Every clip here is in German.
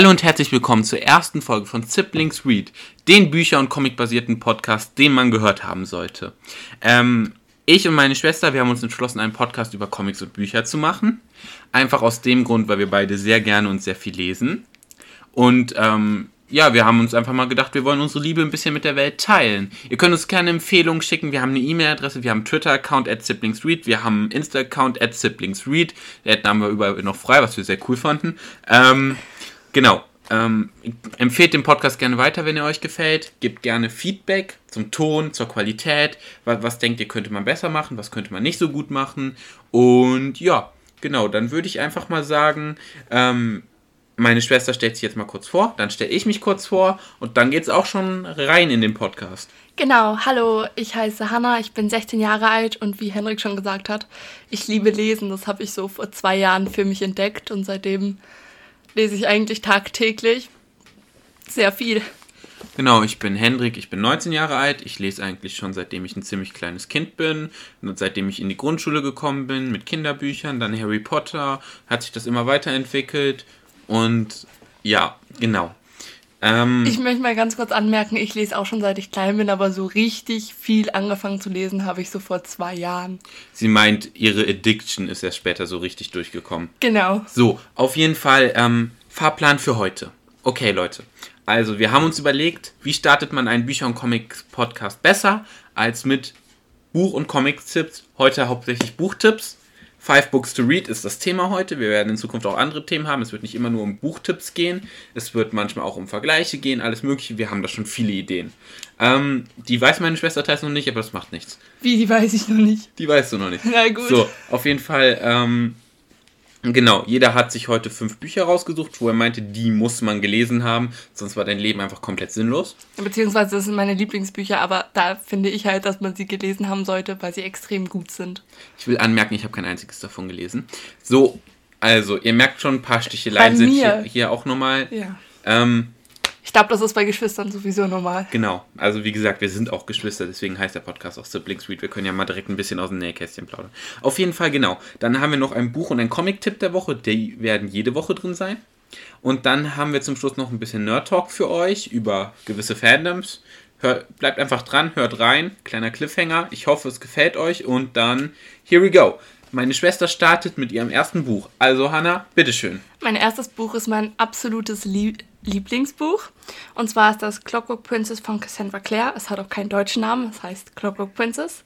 Hallo und herzlich willkommen zur ersten Folge von Siblings Read, den Bücher- und Comic-basierten Podcast, den man gehört haben sollte. Ähm, ich und meine Schwester, wir haben uns entschlossen, einen Podcast über Comics und Bücher zu machen. Einfach aus dem Grund, weil wir beide sehr gerne und sehr viel lesen. Und ähm, ja, wir haben uns einfach mal gedacht, wir wollen unsere Liebe ein bisschen mit der Welt teilen. Ihr könnt uns gerne Empfehlungen schicken. Wir haben eine E-Mail-Adresse, wir haben Twitter-Account at SiblingsRead, wir haben einen Insta-Account at SiblingsRead. Den haben wir überall noch frei, was wir sehr cool fanden. Ähm, Genau. Ähm, empfehlt den Podcast gerne weiter, wenn er euch gefällt. Gebt gerne Feedback zum Ton, zur Qualität. Was, was denkt ihr, könnte man besser machen? Was könnte man nicht so gut machen? Und ja, genau, dann würde ich einfach mal sagen, ähm, meine Schwester stellt sich jetzt mal kurz vor, dann stelle ich mich kurz vor und dann geht es auch schon rein in den Podcast. Genau, hallo, ich heiße Hanna, ich bin 16 Jahre alt und wie Henrik schon gesagt hat, ich liebe Lesen. Das habe ich so vor zwei Jahren für mich entdeckt und seitdem lese ich eigentlich tagtäglich sehr viel. Genau, ich bin Hendrik, ich bin 19 Jahre alt. Ich lese eigentlich schon seitdem ich ein ziemlich kleines Kind bin. Und seitdem ich in die Grundschule gekommen bin mit Kinderbüchern, dann Harry Potter, hat sich das immer weiterentwickelt. Und ja, genau. Ähm, ich möchte mal ganz kurz anmerken, ich lese auch schon seit ich klein bin, aber so richtig viel angefangen zu lesen habe ich so vor zwei Jahren. Sie meint, ihre Addiction ist erst später so richtig durchgekommen. Genau. So, auf jeden Fall ähm, Fahrplan für heute. Okay, Leute. Also, wir haben uns überlegt, wie startet man einen Bücher- und Comics-Podcast besser als mit Buch- und Comics-Tipps. Heute hauptsächlich Buchtipps. Five Books to Read ist das Thema heute. Wir werden in Zukunft auch andere Themen haben. Es wird nicht immer nur um Buchtipps gehen. Es wird manchmal auch um Vergleiche gehen, alles Mögliche. Wir haben da schon viele Ideen. Ähm, die weiß meine Schwester teils noch nicht, aber das macht nichts. Wie, die weiß ich noch nicht? Die weißt du noch nicht. Na gut. So, auf jeden Fall ähm, Genau, jeder hat sich heute fünf Bücher rausgesucht, wo er meinte, die muss man gelesen haben, sonst war dein Leben einfach komplett sinnlos. Beziehungsweise das sind meine Lieblingsbücher, aber da finde ich halt, dass man sie gelesen haben sollte, weil sie extrem gut sind. Ich will anmerken, ich habe kein einziges davon gelesen. So, also, ihr merkt schon, ein paar Sticheleien sind hier, hier auch nochmal. Ja. Ähm, ich glaube, das ist bei Geschwistern sowieso normal. Genau. Also wie gesagt, wir sind auch Geschwister, deswegen heißt der Podcast auch Siblings Read. Wir können ja mal direkt ein bisschen aus dem Nähkästchen plaudern. Auf jeden Fall, genau. Dann haben wir noch ein Buch und ein Comic-Tipp der Woche. Die werden jede Woche drin sein. Und dann haben wir zum Schluss noch ein bisschen Nerd-Talk für euch über gewisse Fandoms. Hör, bleibt einfach dran, hört rein. Kleiner Cliffhanger. Ich hoffe, es gefällt euch. Und dann, here we go. Meine Schwester startet mit ihrem ersten Buch. Also, Hannah, bitteschön. Mein erstes Buch ist mein absolutes Lieb Lieblingsbuch. Und zwar ist das Clockwork Princess von Cassandra Clare. Es hat auch keinen deutschen Namen, es heißt Clockwork Princess.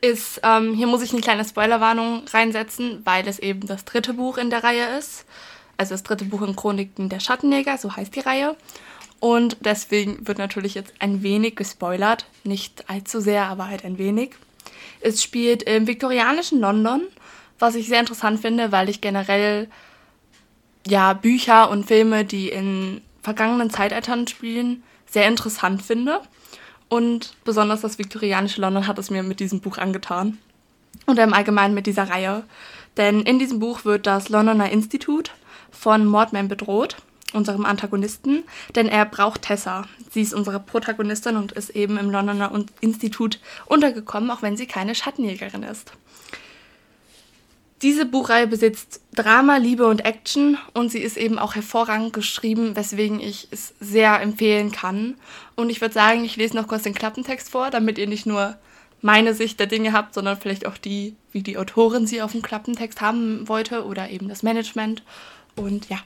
Ist, ähm, hier muss ich eine kleine Spoilerwarnung reinsetzen, weil es eben das dritte Buch in der Reihe ist. Also das dritte Buch in Chroniken der Schattenjäger, so heißt die Reihe. Und deswegen wird natürlich jetzt ein wenig gespoilert. Nicht allzu sehr, aber halt ein wenig. Es spielt im viktorianischen London was ich sehr interessant finde, weil ich generell ja Bücher und Filme, die in vergangenen Zeitaltern spielen, sehr interessant finde. Und besonders das viktorianische London hat es mir mit diesem Buch angetan. Und im Allgemeinen mit dieser Reihe. Denn in diesem Buch wird das Londoner Institut von Mordman bedroht, unserem Antagonisten, denn er braucht Tessa. Sie ist unsere Protagonistin und ist eben im Londoner Institut untergekommen, auch wenn sie keine Schattenjägerin ist. Diese Buchreihe besitzt Drama, Liebe und Action und sie ist eben auch hervorragend geschrieben, weswegen ich es sehr empfehlen kann. Und ich würde sagen, ich lese noch kurz den Klappentext vor, damit ihr nicht nur meine Sicht der Dinge habt, sondern vielleicht auch die, wie die Autorin sie auf dem Klappentext haben wollte oder eben das Management. Und ja.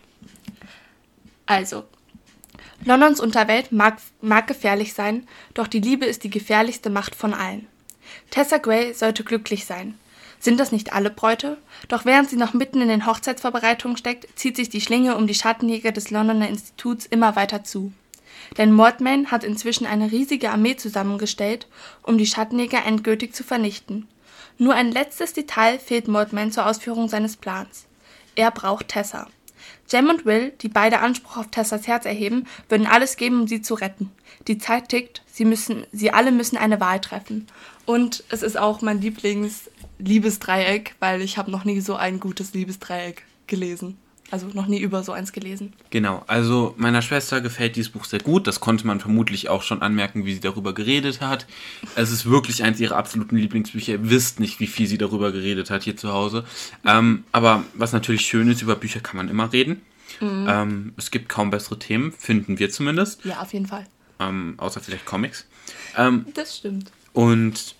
Also, Londons Unterwelt mag, mag gefährlich sein, doch die Liebe ist die gefährlichste Macht von allen. Tessa Gray sollte glücklich sein. Sind das nicht alle Bräute? Doch während sie noch mitten in den Hochzeitsvorbereitungen steckt, zieht sich die Schlinge um die Schattenjäger des Londoner Instituts immer weiter zu. Denn Mordman hat inzwischen eine riesige Armee zusammengestellt, um die Schattenjäger endgültig zu vernichten. Nur ein letztes Detail fehlt Mordman zur Ausführung seines Plans. Er braucht Tessa. Jem und Will, die beide Anspruch auf Tessas Herz erheben, würden alles geben, um sie zu retten. Die Zeit tickt, sie müssen, sie alle müssen eine Wahl treffen. Und es ist auch mein Lieblings Liebesdreieck, weil ich habe noch nie so ein gutes Liebesdreieck gelesen. Also noch nie über so eins gelesen. Genau, also meiner Schwester gefällt dieses Buch sehr gut. Das konnte man vermutlich auch schon anmerken, wie sie darüber geredet hat. Es ist wirklich eins ihrer absoluten Lieblingsbücher. Ihr wisst nicht, wie viel sie darüber geredet hat hier zu Hause. Ähm, aber was natürlich schön ist, über Bücher kann man immer reden. Mhm. Ähm, es gibt kaum bessere Themen, finden wir zumindest. Ja, auf jeden Fall. Ähm, außer vielleicht Comics. Ähm, das stimmt. Und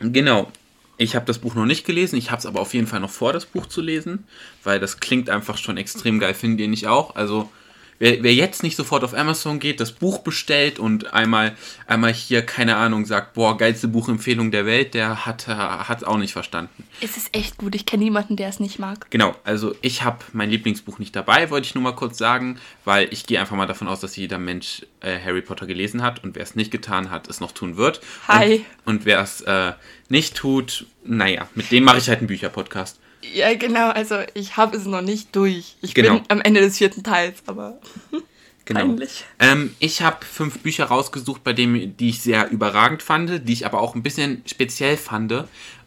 genau, ich habe das Buch noch nicht gelesen, ich habe es aber auf jeden Fall noch vor, das Buch zu lesen, weil das klingt einfach schon extrem geil, findet ihr nicht auch? Also Wer, wer, jetzt nicht sofort auf Amazon geht, das Buch bestellt und einmal, einmal hier, keine Ahnung, sagt, boah, geilste Buchempfehlung der Welt, der hat es auch nicht verstanden. Es ist echt gut, ich kenne niemanden, der es nicht mag. Genau, also ich habe mein Lieblingsbuch nicht dabei, wollte ich nur mal kurz sagen, weil ich gehe einfach mal davon aus, dass jeder Mensch äh, Harry Potter gelesen hat und wer es nicht getan hat, es noch tun wird. Hi. Und, und wer es äh, nicht tut, naja, mit dem mache ich halt einen Bücherpodcast. Ja, genau, also ich habe es noch nicht durch. Ich genau. bin am Ende des vierten Teils, aber genau. Ähm, ich habe fünf Bücher rausgesucht, bei denen, die ich sehr überragend fand, die ich aber auch ein bisschen speziell fand.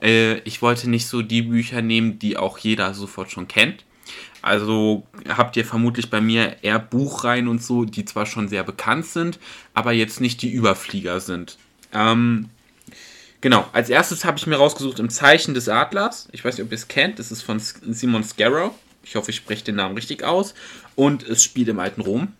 Äh, ich wollte nicht so die Bücher nehmen, die auch jeder sofort schon kennt. Also habt ihr vermutlich bei mir eher Buchreihen und so, die zwar schon sehr bekannt sind, aber jetzt nicht die Überflieger sind. Ähm, Genau, als erstes habe ich mir rausgesucht im Zeichen des Adlers. Ich weiß nicht, ob ihr es kennt. Das ist von Simon Scarrow. Ich hoffe, ich spreche den Namen richtig aus. Und es spielt im alten Rom.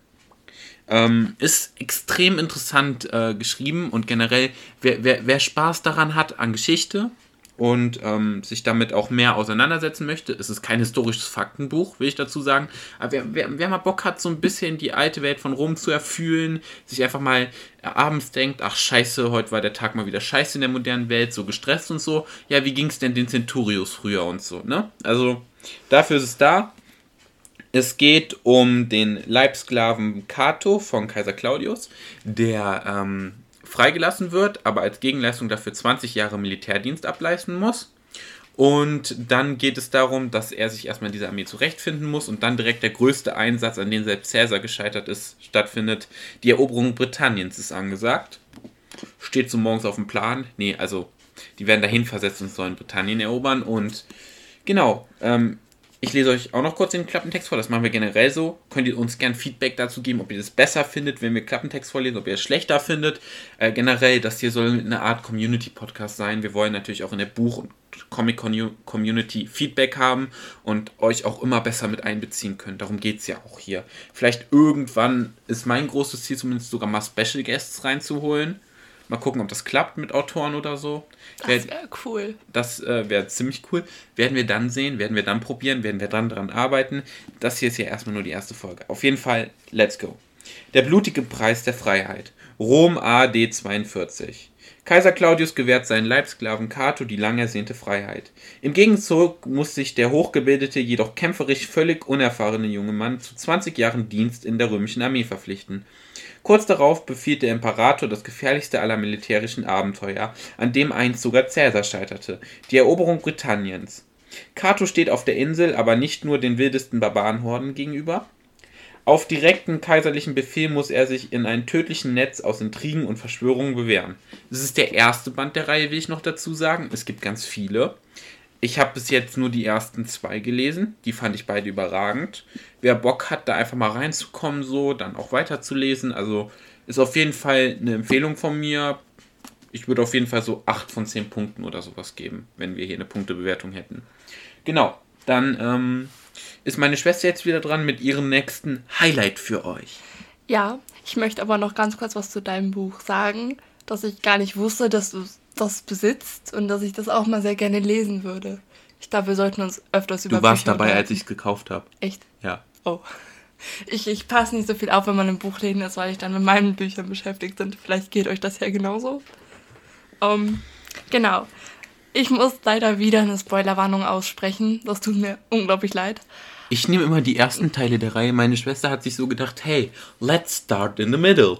Ähm, ist extrem interessant äh, geschrieben und generell, wer, wer, wer Spaß daran hat an Geschichte, und ähm, sich damit auch mehr auseinandersetzen möchte. Es ist kein historisches Faktenbuch, will ich dazu sagen. Aber wer, wer, wer mal Bock hat, so ein bisschen die alte Welt von Rom zu erfühlen, sich einfach mal abends denkt, ach scheiße, heute war der Tag mal wieder scheiße in der modernen Welt, so gestresst und so. Ja, wie ging es denn den Centurios früher und so, ne? Also dafür ist es da. Es geht um den Leibsklaven Cato von Kaiser Claudius, der ähm, freigelassen wird, aber als Gegenleistung dafür 20 Jahre Militärdienst ableisten muss. Und dann geht es darum, dass er sich erstmal in dieser Armee zurechtfinden muss und dann direkt der größte Einsatz, an dem selbst Caesar gescheitert ist, stattfindet. Die Eroberung Britanniens ist angesagt. Steht so morgens auf dem Plan. Nee, also die werden dahin versetzt und sollen Britannien erobern. Und genau, ähm, ich lese euch auch noch kurz den Klappentext vor, das machen wir generell so. Könnt ihr uns gern Feedback dazu geben, ob ihr das besser findet, wenn wir Klappentext vorlesen, ob ihr es schlechter findet. Äh, generell, das hier soll eine Art Community-Podcast sein. Wir wollen natürlich auch in der Buch- und Comic-Community Feedback haben und euch auch immer besser mit einbeziehen können. Darum geht es ja auch hier. Vielleicht irgendwann ist mein großes Ziel zumindest sogar mal Special Guests reinzuholen Mal gucken, ob das klappt mit Autoren oder so. Das wäre cool. Das äh, wäre ziemlich cool. Werden wir dann sehen, werden wir dann probieren, werden wir dann dran arbeiten. Das hier ist ja erstmal nur die erste Folge. Auf jeden Fall, let's go. Der blutige Preis der Freiheit. Rom AD 42. Kaiser Claudius gewährt seinen Leibsklaven Cato die lang ersehnte Freiheit. Im Gegenzug muss sich der hochgebildete, jedoch kämpferisch völlig unerfahrene junge Mann zu 20 Jahren Dienst in der römischen Armee verpflichten. Kurz darauf befiehlt der Imperator das gefährlichste aller militärischen Abenteuer, an dem einst sogar Caesar scheiterte, die Eroberung Britanniens. Cato steht auf der Insel aber nicht nur den wildesten Barbarenhorden gegenüber. Auf direkten kaiserlichen Befehl muss er sich in einem tödlichen Netz aus Intrigen und Verschwörungen bewähren. Das ist der erste Band der Reihe, will ich noch dazu sagen. Es gibt ganz viele. Ich habe bis jetzt nur die ersten zwei gelesen. Die fand ich beide überragend. Wer Bock hat, da einfach mal reinzukommen, so, dann auch weiterzulesen. Also ist auf jeden Fall eine Empfehlung von mir. Ich würde auf jeden Fall so 8 von 10 Punkten oder sowas geben, wenn wir hier eine Punktebewertung hätten. Genau, dann ähm, ist meine Schwester jetzt wieder dran mit ihrem nächsten Highlight für euch. Ja, ich möchte aber noch ganz kurz was zu deinem Buch sagen, dass ich gar nicht wusste, dass du das besitzt und dass ich das auch mal sehr gerne lesen würde. Ich glaube, wir sollten uns öfters über Du warst Bücher dabei, als ich es gekauft habe. Echt? Ja. Oh. Ich, ich passe nicht so viel auf, wenn man im Buchläden ist, weil ich dann mit meinen Büchern beschäftigt bin. Vielleicht geht euch das ja genauso. Um, ähm, genau. Ich muss leider wieder eine Spoilerwarnung aussprechen. Das tut mir unglaublich leid. Ich nehme immer die ersten Teile der Reihe. Meine Schwester hat sich so gedacht, hey, let's start in the middle.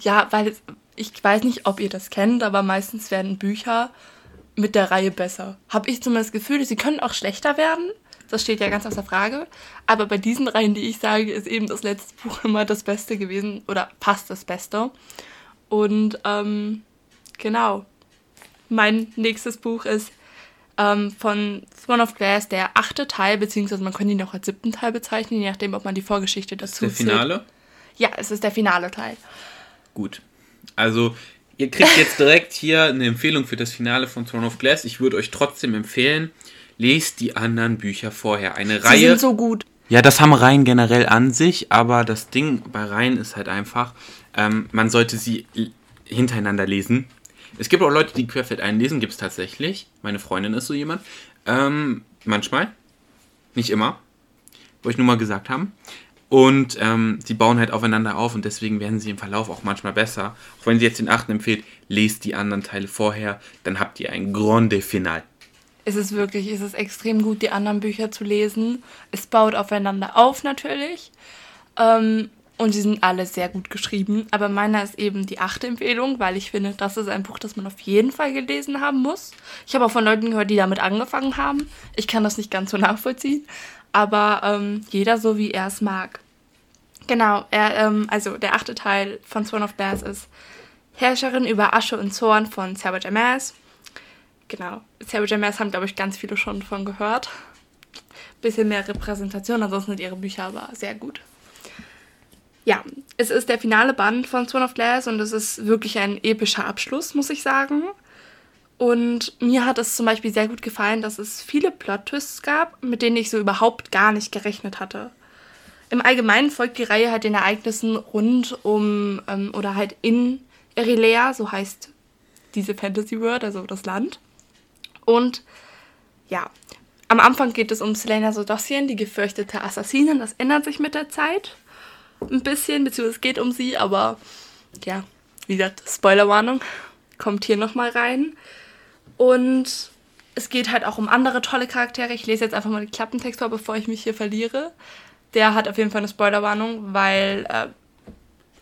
Ja, weil ich weiß nicht, ob ihr das kennt, aber meistens werden Bücher mit der Reihe besser. Habe ich zumindest das Gefühl, sie können auch schlechter werden. Das steht ja ganz außer Frage. Aber bei diesen Reihen, die ich sage, ist eben das letzte Buch immer das Beste gewesen oder passt das Beste. Und ähm, genau. Mein nächstes Buch ist ähm, von Throne of Glass der achte Teil, beziehungsweise man könnte ihn auch als siebten Teil bezeichnen, je nachdem, ob man die Vorgeschichte dazu ist der Finale? Zählt. Ja, es ist der finale Teil. Gut. Also, ihr kriegt jetzt direkt hier eine Empfehlung für das Finale von Throne of Glass. Ich würde euch trotzdem empfehlen, lest die anderen Bücher vorher. Eine Sie Reihe. sind so gut. Ja, das haben Reihen generell an sich, aber das Ding bei Reihen ist halt einfach, ähm, man sollte sie hintereinander lesen. Es gibt auch Leute, die querfeld einlesen, gibt es tatsächlich. Meine Freundin ist so jemand. Ähm, manchmal. Nicht immer. Wollte ich nur mal gesagt haben. Und ähm, sie bauen halt aufeinander auf und deswegen werden sie im Verlauf auch manchmal besser. Auch wenn sie jetzt den achten empfiehlt, lest die anderen Teile vorher, dann habt ihr ein Grande Final. Es ist wirklich, es ist extrem gut, die anderen Bücher zu lesen. Es baut aufeinander auf natürlich. Ähm, und sie sind alle sehr gut geschrieben. Aber meiner ist eben die achte Empfehlung, weil ich finde, das ist ein Buch, das man auf jeden Fall gelesen haben muss. Ich habe auch von Leuten gehört, die damit angefangen haben. Ich kann das nicht ganz so nachvollziehen aber ähm, jeder so, wie er es mag. Genau, er, ähm, also der achte Teil von Throne of Glass ist Herrscherin über Asche und Zorn von Sarah Jamas. Genau, Sarah Jamas haben, glaube ich, ganz viele schon davon gehört. Bisschen mehr Repräsentation, ansonsten sind ihre Bücher aber sehr gut. Ja, es ist der finale Band von Throne of Glass und es ist wirklich ein epischer Abschluss, muss ich sagen. Und mir hat es zum Beispiel sehr gut gefallen, dass es viele Plot-Twists gab, mit denen ich so überhaupt gar nicht gerechnet hatte. Im Allgemeinen folgt die Reihe halt den Ereignissen rund um ähm, oder halt in Erilea, so heißt diese Fantasy World, also das Land. Und ja, am Anfang geht es um Selena Sodossian, die gefürchtete Assassinin. Das ändert sich mit der Zeit ein bisschen, beziehungsweise es geht um sie, aber ja, wie gesagt, Spoilerwarnung kommt hier nochmal rein. Und es geht halt auch um andere tolle Charaktere. Ich lese jetzt einfach mal den Klappentext vor, bevor ich mich hier verliere. Der hat auf jeden Fall eine Spoilerwarnung, weil. Äh,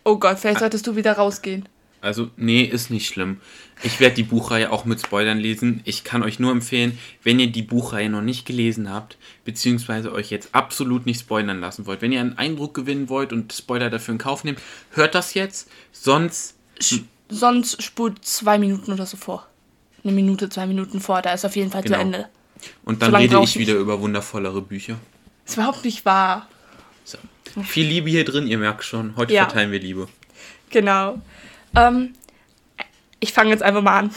oh Gott, vielleicht solltest du wieder rausgehen. Also, nee, ist nicht schlimm. Ich werde die Buchreihe auch mit Spoilern lesen. Ich kann euch nur empfehlen, wenn ihr die Buchreihe noch nicht gelesen habt, beziehungsweise euch jetzt absolut nicht spoilern lassen wollt, wenn ihr einen Eindruck gewinnen wollt und Spoiler dafür in Kauf nehmt, hört das jetzt. Sonst. sonst spult zwei Minuten oder so vor eine Minute, zwei Minuten vor. Da ist auf jeden Fall genau. zu Ende. Und dann so rede ich wieder über wundervollere Bücher. Ist überhaupt nicht wahr. So. Viel Liebe hier drin, ihr merkt schon. Heute ja. verteilen wir Liebe. Genau. Ähm, ich fange jetzt einfach mal an.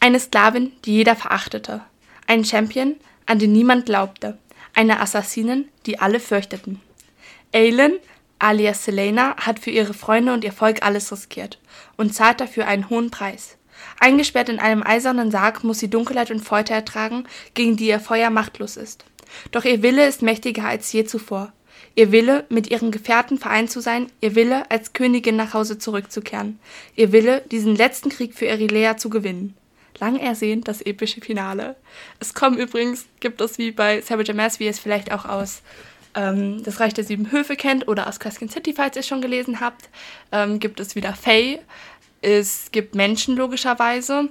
Eine Sklavin, die jeder verachtete. Ein Champion, an den niemand glaubte. Eine Assassinin, die alle fürchteten. Aelin, alias Selena, hat für ihre Freunde und ihr Volk alles riskiert und zahlt dafür einen hohen Preis. Eingesperrt in einem eisernen Sarg muss sie Dunkelheit und Folter ertragen, gegen die ihr Feuer machtlos ist. Doch ihr Wille ist mächtiger als je zuvor. Ihr Wille, mit ihren Gefährten vereint zu sein, ihr Wille, als Königin nach Hause zurückzukehren, ihr Wille, diesen letzten Krieg für Erilea zu gewinnen. Lang ersehnt das epische Finale. Es kommen übrigens, gibt es wie bei Savage Mass, wie es vielleicht auch aus ähm, das Reich der Sieben Höfe kennt oder aus Caskin City, falls ihr es schon gelesen habt, ähm, gibt es wieder Faye, es gibt Menschen logischerweise.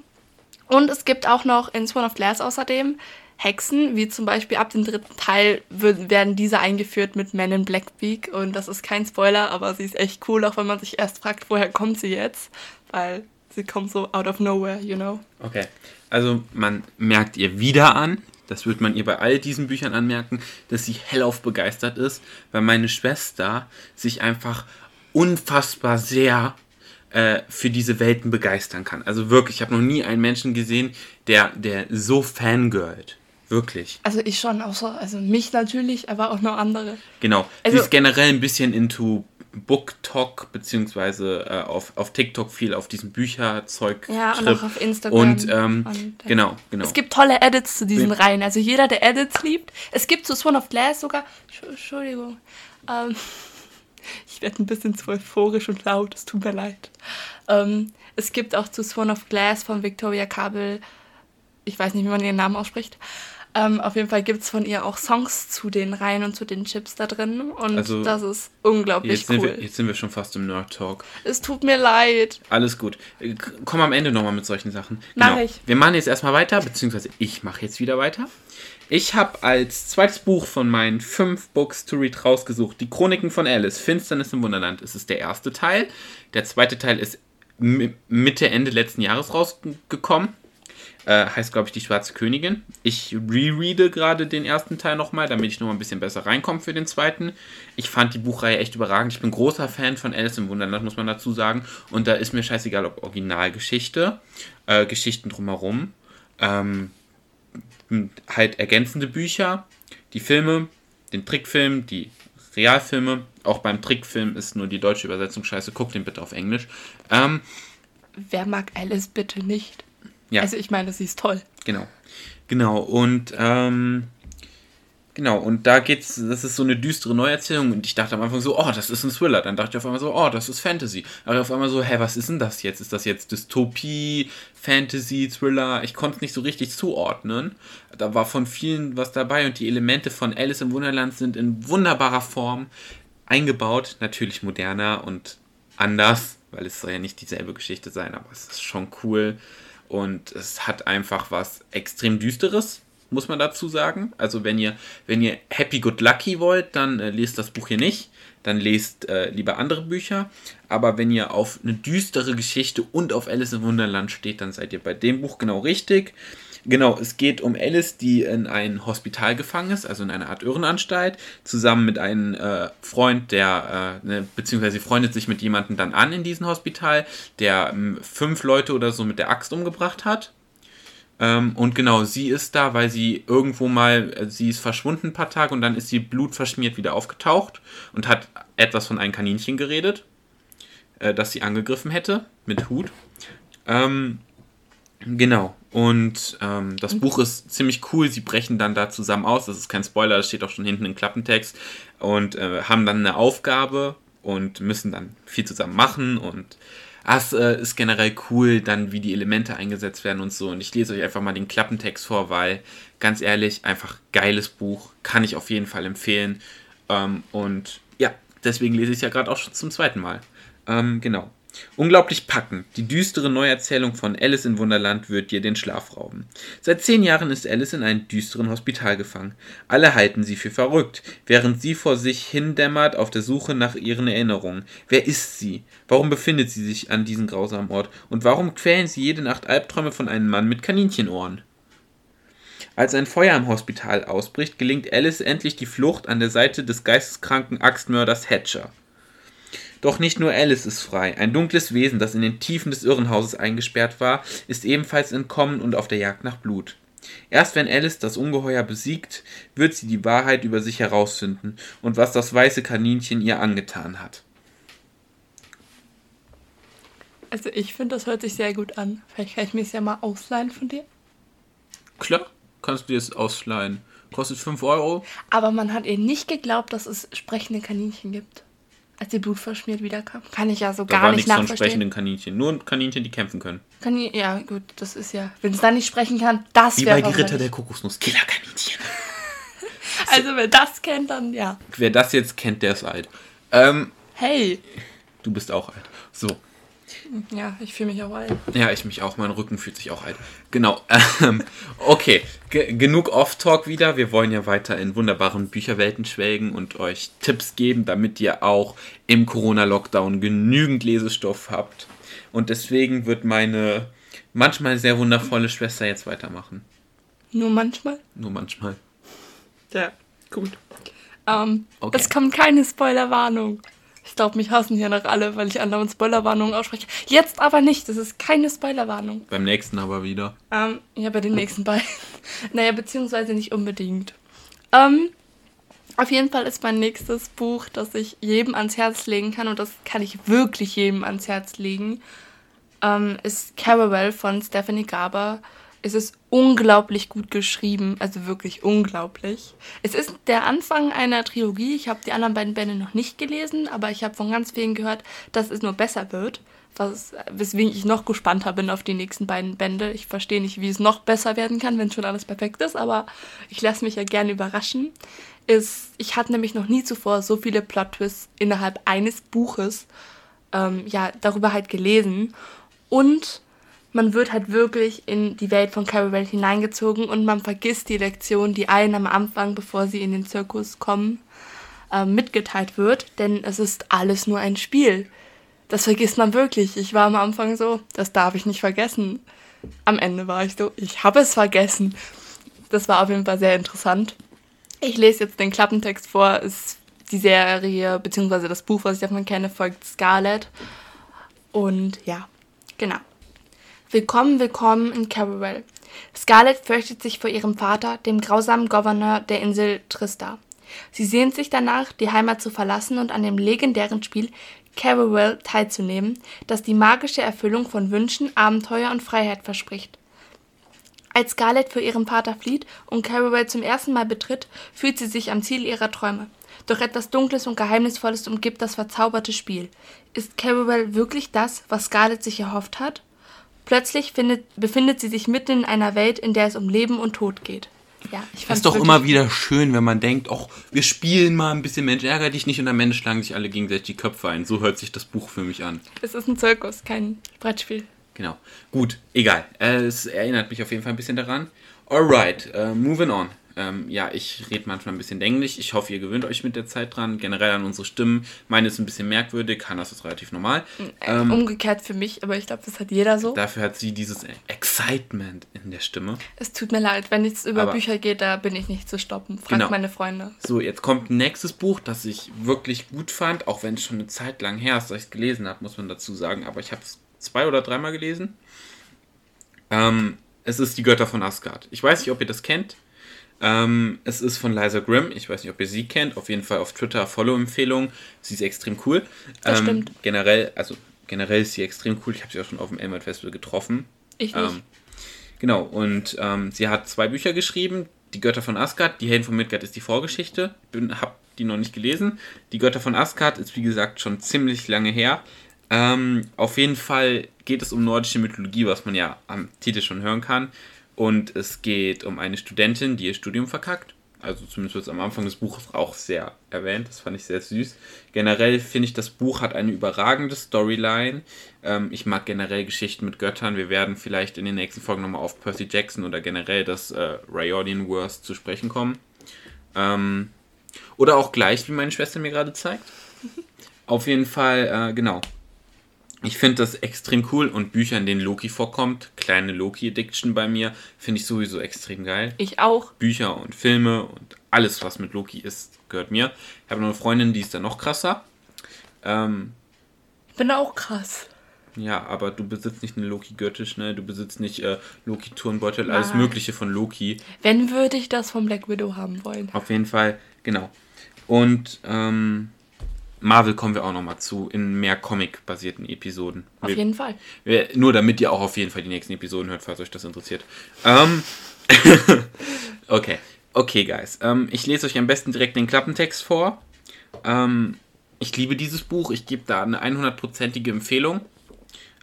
Und es gibt auch noch in Swan of Glass außerdem Hexen, wie zum Beispiel ab dem dritten Teil werden diese eingeführt mit Men in Blackbeak. Und das ist kein Spoiler, aber sie ist echt cool, auch wenn man sich erst fragt, woher kommt sie jetzt? Weil sie kommt so out of nowhere, you know. Okay, also man merkt ihr wieder an, das wird man ihr bei all diesen Büchern anmerken, dass sie hellauf begeistert ist, weil meine Schwester sich einfach unfassbar sehr äh, für diese Welten begeistern kann. Also wirklich, ich habe noch nie einen Menschen gesehen, der, der so fangirlt. Wirklich. Also ich schon, auch so, also mich natürlich, aber auch noch andere. Genau. Also, Sie ist generell ein bisschen into Book Talk, beziehungsweise äh, auf, auf TikTok viel auf diesem Bücherzeug. Ja, und auch auf Instagram. Und, ähm, und äh, genau, genau. Es gibt tolle Edits zu diesen Reihen. Also jeder, der Edits liebt. Es gibt zu Swan of Glass sogar. Entschuldigung. Ähm, ich werde ein bisschen zu euphorisch und laut, es tut mir leid. Ähm, es gibt auch zu Swan of Glass von Victoria Kabel, ich weiß nicht, wie man ihren Namen ausspricht. Ähm, auf jeden Fall gibt es von ihr auch Songs zu den Reihen und zu den Chips da drin. Und also, das ist unglaublich jetzt cool. Sind wir, jetzt sind wir schon fast im Nerd-Talk. Es tut mir leid. Alles gut. Komm am Ende nochmal mit solchen Sachen. Genau. Mach ich. Wir machen jetzt erstmal weiter, beziehungsweise ich mache jetzt wieder weiter. Ich habe als zweites Buch von meinen fünf Books to Read rausgesucht Die Chroniken von Alice, Finsternis im Wunderland. Es ist der erste Teil. Der zweite Teil ist Mitte, Ende letzten Jahres rausgekommen. Äh, heißt, glaube ich, Die Schwarze Königin. Ich rereade gerade den ersten Teil nochmal, damit ich nochmal ein bisschen besser reinkomme für den zweiten. Ich fand die Buchreihe echt überragend. Ich bin großer Fan von Alice im Wunderland, muss man dazu sagen. Und da ist mir scheißegal, ob Originalgeschichte, äh, Geschichten drumherum. Ähm, halt ergänzende Bücher. Die Filme den Trickfilm, die Realfilme. Auch beim Trickfilm ist nur die deutsche Übersetzung scheiße. Guckt den bitte auf Englisch. Ähm, Wer mag Alice bitte nicht? Ja. Also ich meine, sie ist toll. Genau. Genau. Und ähm, genau, und da geht's, das ist so eine düstere Neuerzählung und ich dachte am Anfang so, oh, das ist ein Thriller. Dann dachte ich auf einmal so, oh, das ist Fantasy. Aber auf einmal so, hä, was ist denn das jetzt? Ist das jetzt Dystopie, Fantasy, Thriller? Ich konnte es nicht so richtig zuordnen. Da war von vielen was dabei und die Elemente von Alice im Wunderland sind in wunderbarer Form eingebaut. Natürlich moderner und anders, weil es soll ja nicht dieselbe Geschichte sein, aber es ist schon cool. Und es hat einfach was extrem Düsteres, muss man dazu sagen. Also wenn ihr, wenn ihr Happy Good Lucky wollt, dann äh, lest das Buch hier nicht. Dann lest äh, lieber andere Bücher. Aber wenn ihr auf eine düstere Geschichte und auf Alice im Wunderland steht, dann seid ihr bei dem Buch genau richtig. Genau, es geht um Alice, die in ein Hospital gefangen ist, also in einer Art Irrenanstalt, zusammen mit einem äh, Freund, der, äh, ne, beziehungsweise sie freundet sich mit jemandem dann an in diesem Hospital, der ähm, fünf Leute oder so mit der Axt umgebracht hat. Ähm, und genau, sie ist da, weil sie irgendwo mal, äh, sie ist verschwunden ein paar Tage und dann ist sie blutverschmiert wieder aufgetaucht und hat etwas von einem Kaninchen geredet, äh, das sie angegriffen hätte mit Hut. Ähm, Genau. Und ähm, das mhm. Buch ist ziemlich cool. Sie brechen dann da zusammen aus. Das ist kein Spoiler, das steht auch schon hinten im Klappentext. Und äh, haben dann eine Aufgabe und müssen dann viel zusammen machen. Und es äh, ist generell cool, dann wie die Elemente eingesetzt werden und so. Und ich lese euch einfach mal den Klappentext vor, weil ganz ehrlich, einfach geiles Buch. Kann ich auf jeden Fall empfehlen. Ähm, und ja, deswegen lese ich es ja gerade auch schon zum zweiten Mal. Ähm, genau. Unglaublich packend. Die düstere Neuerzählung von Alice in Wunderland wird dir den Schlaf rauben. Seit zehn Jahren ist Alice in einem düsteren Hospital gefangen. Alle halten sie für verrückt, während sie vor sich hindämmert auf der Suche nach ihren Erinnerungen. Wer ist sie? Warum befindet sie sich an diesem grausamen Ort? Und warum quälen sie jede Nacht Albträume von einem Mann mit Kaninchenohren? Als ein Feuer im Hospital ausbricht, gelingt Alice endlich die Flucht an der Seite des geisteskranken Axtmörders Hatcher. Doch nicht nur Alice ist frei. Ein dunkles Wesen, das in den Tiefen des Irrenhauses eingesperrt war, ist ebenfalls entkommen und auf der Jagd nach Blut. Erst wenn Alice das Ungeheuer besiegt, wird sie die Wahrheit über sich herausfinden und was das weiße Kaninchen ihr angetan hat. Also ich finde, das hört sich sehr gut an. Vielleicht kann ich mir es ja mal ausleihen von dir. Klar, kannst du dir es ausleihen. Kostet 5 Euro. Aber man hat ihr nicht geglaubt, dass es sprechende Kaninchen gibt als ihr Blut verschmiert wiederkam. Kann ich ja so da gar nicht nachvollziehen. von sprechenden Kaninchen. Nur Kaninchen, die kämpfen können. Kanin ja, gut, das ist ja. Wenn es dann nicht sprechen kann, das wäre. Wie bei die Ritter der Kokosnuss. Killerkaninchen. also, wer das kennt, dann ja. Wer das jetzt kennt, der ist alt. Ähm, hey. Du bist auch alt. So. Ja, ich fühle mich auch alt. Ja, ich mich auch. Mein Rücken fühlt sich auch alt. Genau. Ähm, okay, G genug Off-Talk wieder. Wir wollen ja weiter in wunderbaren Bücherwelten schwelgen und euch Tipps geben, damit ihr auch im Corona-Lockdown genügend Lesestoff habt. Und deswegen wird meine manchmal sehr wundervolle Schwester jetzt weitermachen. Nur manchmal? Nur manchmal. Ja, gut. Ähm, okay. Es kommt keine Spoilerwarnung. Ich glaube, mich hassen hier noch alle, weil ich andauernd Spoilerwarnungen ausspreche. Jetzt aber nicht, das ist keine Spoilerwarnung. Beim nächsten aber wieder. Ähm, ja, bei den nächsten beiden. naja, beziehungsweise nicht unbedingt. Ähm, auf jeden Fall ist mein nächstes Buch, das ich jedem ans Herz legen kann, und das kann ich wirklich jedem ans Herz legen, ähm, ist Carawell von Stephanie Garber. Es ist unglaublich gut geschrieben, also wirklich unglaublich. Es ist der Anfang einer Trilogie. Ich habe die anderen beiden Bände noch nicht gelesen, aber ich habe von ganz vielen gehört, dass es nur besser wird. Was, weswegen ich noch gespannter bin auf die nächsten beiden Bände. Ich verstehe nicht, wie es noch besser werden kann, wenn schon alles perfekt ist, aber ich lasse mich ja gerne überraschen. Ist, ich hatte nämlich noch nie zuvor so viele Plot-Twists innerhalb eines Buches ähm, ja, darüber halt gelesen. Und man wird halt wirklich in die Welt von Carol hineingezogen und man vergisst die Lektion, die allen am Anfang, bevor sie in den Zirkus kommen, äh, mitgeteilt wird, denn es ist alles nur ein Spiel. Das vergisst man wirklich. Ich war am Anfang so, das darf ich nicht vergessen. Am Ende war ich so, ich habe es vergessen. Das war auf jeden Fall sehr interessant. Ich lese jetzt den Klappentext vor. Ist die Serie bzw. das Buch, was ich davon kenne, folgt Scarlet. Und ja, genau. Willkommen, willkommen in Carrawell. Scarlett fürchtet sich vor ihrem Vater, dem grausamen Gouverneur der Insel Trista. Sie sehnt sich danach, die Heimat zu verlassen und an dem legendären Spiel Carrawell teilzunehmen, das die magische Erfüllung von Wünschen, Abenteuer und Freiheit verspricht. Als Scarlett für ihren Vater flieht und Carrawell zum ersten Mal betritt, fühlt sie sich am Ziel ihrer Träume. Doch etwas Dunkles und Geheimnisvolles umgibt das verzauberte Spiel. Ist Carrawell wirklich das, was Scarlett sich erhofft hat? Plötzlich findet, befindet sie sich mitten in einer Welt, in der es um Leben und Tod geht. Ja, ich Das ist doch immer wieder schön, wenn man denkt, ach, wir spielen mal ein bisschen Mensch, ärger dich nicht und am Ende schlagen sich alle gegenseitig die Köpfe ein. So hört sich das Buch für mich an. Es ist ein Zirkus, kein Brettspiel. Genau. Gut, egal. Äh, es erinnert mich auf jeden Fall ein bisschen daran. Alright, uh, moving on. Ähm, ja, ich rede manchmal ein bisschen Englisch. Ich hoffe, ihr gewöhnt euch mit der Zeit dran. Generell an unsere Stimmen. Meine ist ein bisschen merkwürdig, Hannas ist relativ normal. Ähm, Umgekehrt für mich, aber ich glaube, das hat jeder so. Dafür hat sie dieses Excitement in der Stimme. Es tut mir leid, wenn es über aber Bücher geht, da bin ich nicht zu stoppen. Fragt genau. meine Freunde. So, jetzt kommt ein nächstes Buch, das ich wirklich gut fand, auch wenn es schon eine Zeit lang her ist, dass ich es gelesen habe, muss man dazu sagen. Aber ich habe es zwei oder dreimal gelesen. Ähm, es ist Die Götter von Asgard. Ich weiß nicht, ob ihr das kennt. Ähm, es ist von Liza Grimm. Ich weiß nicht, ob ihr sie kennt. Auf jeden Fall auf Twitter Follow-Empfehlung. Sie ist extrem cool. Das ähm, stimmt. Generell, also generell ist sie extrem cool. Ich habe sie auch schon auf dem Elmert Festival getroffen. Ich nicht. Ähm, genau, und ähm, sie hat zwei Bücher geschrieben. Die Götter von Asgard. Die Helden von Midgard ist die Vorgeschichte. Ich habe die noch nicht gelesen. Die Götter von Asgard ist, wie gesagt, schon ziemlich lange her. Ähm, auf jeden Fall geht es um nordische Mythologie, was man ja am Titel schon hören kann. Und es geht um eine Studentin, die ihr Studium verkackt. Also zumindest wird es am Anfang des Buches auch sehr erwähnt. Das fand ich sehr süß. Generell finde ich, das Buch hat eine überragende Storyline. Ähm, ich mag generell Geschichten mit Göttern. Wir werden vielleicht in den nächsten Folgen nochmal auf Percy Jackson oder generell das äh, Riordan Wars zu sprechen kommen. Ähm, oder auch gleich, wie meine Schwester mir gerade zeigt. Auf jeden Fall, äh, genau. Ich finde das extrem cool und Bücher, in denen Loki vorkommt, kleine Loki-Addiction bei mir, finde ich sowieso extrem geil. Ich auch. Bücher und Filme und alles, was mit Loki ist, gehört mir. Ich habe noch eine Freundin, die ist da noch krasser. Ähm, Bin auch krass. Ja, aber du besitzt nicht eine Loki-Göttisch, ne? Du besitzt nicht äh, Loki-Turnbeutel, alles Mögliche von Loki. Wenn würde ich das von Black Widow haben wollen. Auf jeden Fall, genau. Und ähm, Marvel kommen wir auch nochmal zu, in mehr Comic-basierten Episoden. Auf wir, jeden Fall. Wir, nur damit ihr auch auf jeden Fall die nächsten Episoden hört, falls euch das interessiert. Ähm, okay. Okay, Guys. Ähm, ich lese euch am besten direkt den Klappentext vor. Ähm, ich liebe dieses Buch. Ich gebe da eine 100%ige Empfehlung.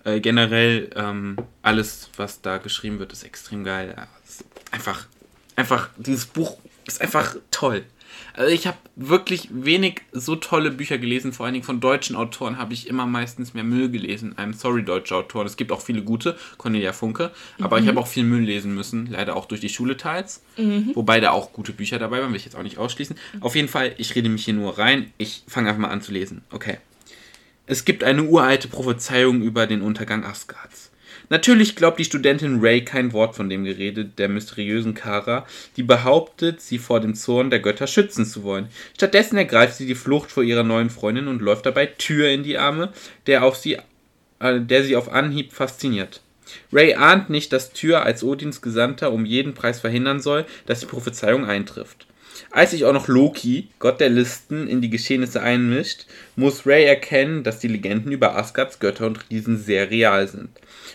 Äh, generell ähm, alles, was da geschrieben wird, ist extrem geil. Ist einfach, einfach, dieses Buch ist einfach toll. Also ich habe wirklich wenig so tolle Bücher gelesen, vor allen Dingen von deutschen Autoren habe ich immer meistens mehr Müll gelesen. I'm sorry, deutsche Autoren. Es gibt auch viele gute, Cornelia Funke, aber mhm. ich habe auch viel Müll lesen müssen, leider auch durch die Schule teils. Mhm. Wobei da auch gute Bücher dabei waren, will ich jetzt auch nicht ausschließen. Auf jeden Fall, ich rede mich hier nur rein. Ich fange einfach mal an zu lesen. Okay. Es gibt eine uralte Prophezeiung über den Untergang Asgards. Natürlich glaubt die Studentin Ray kein Wort von dem Gerede der mysteriösen Kara, die behauptet, sie vor dem Zorn der Götter schützen zu wollen. Stattdessen ergreift sie die Flucht vor ihrer neuen Freundin und läuft dabei Tür in die Arme, der, auf sie, äh, der sie auf Anhieb fasziniert. Ray ahnt nicht, dass Tür als Odins Gesandter um jeden Preis verhindern soll, dass die Prophezeiung eintrifft. Als sich auch noch Loki, Gott der Listen, in die Geschehnisse einmischt, muss Ray erkennen, dass die Legenden über Asgards Götter und Riesen sehr real sind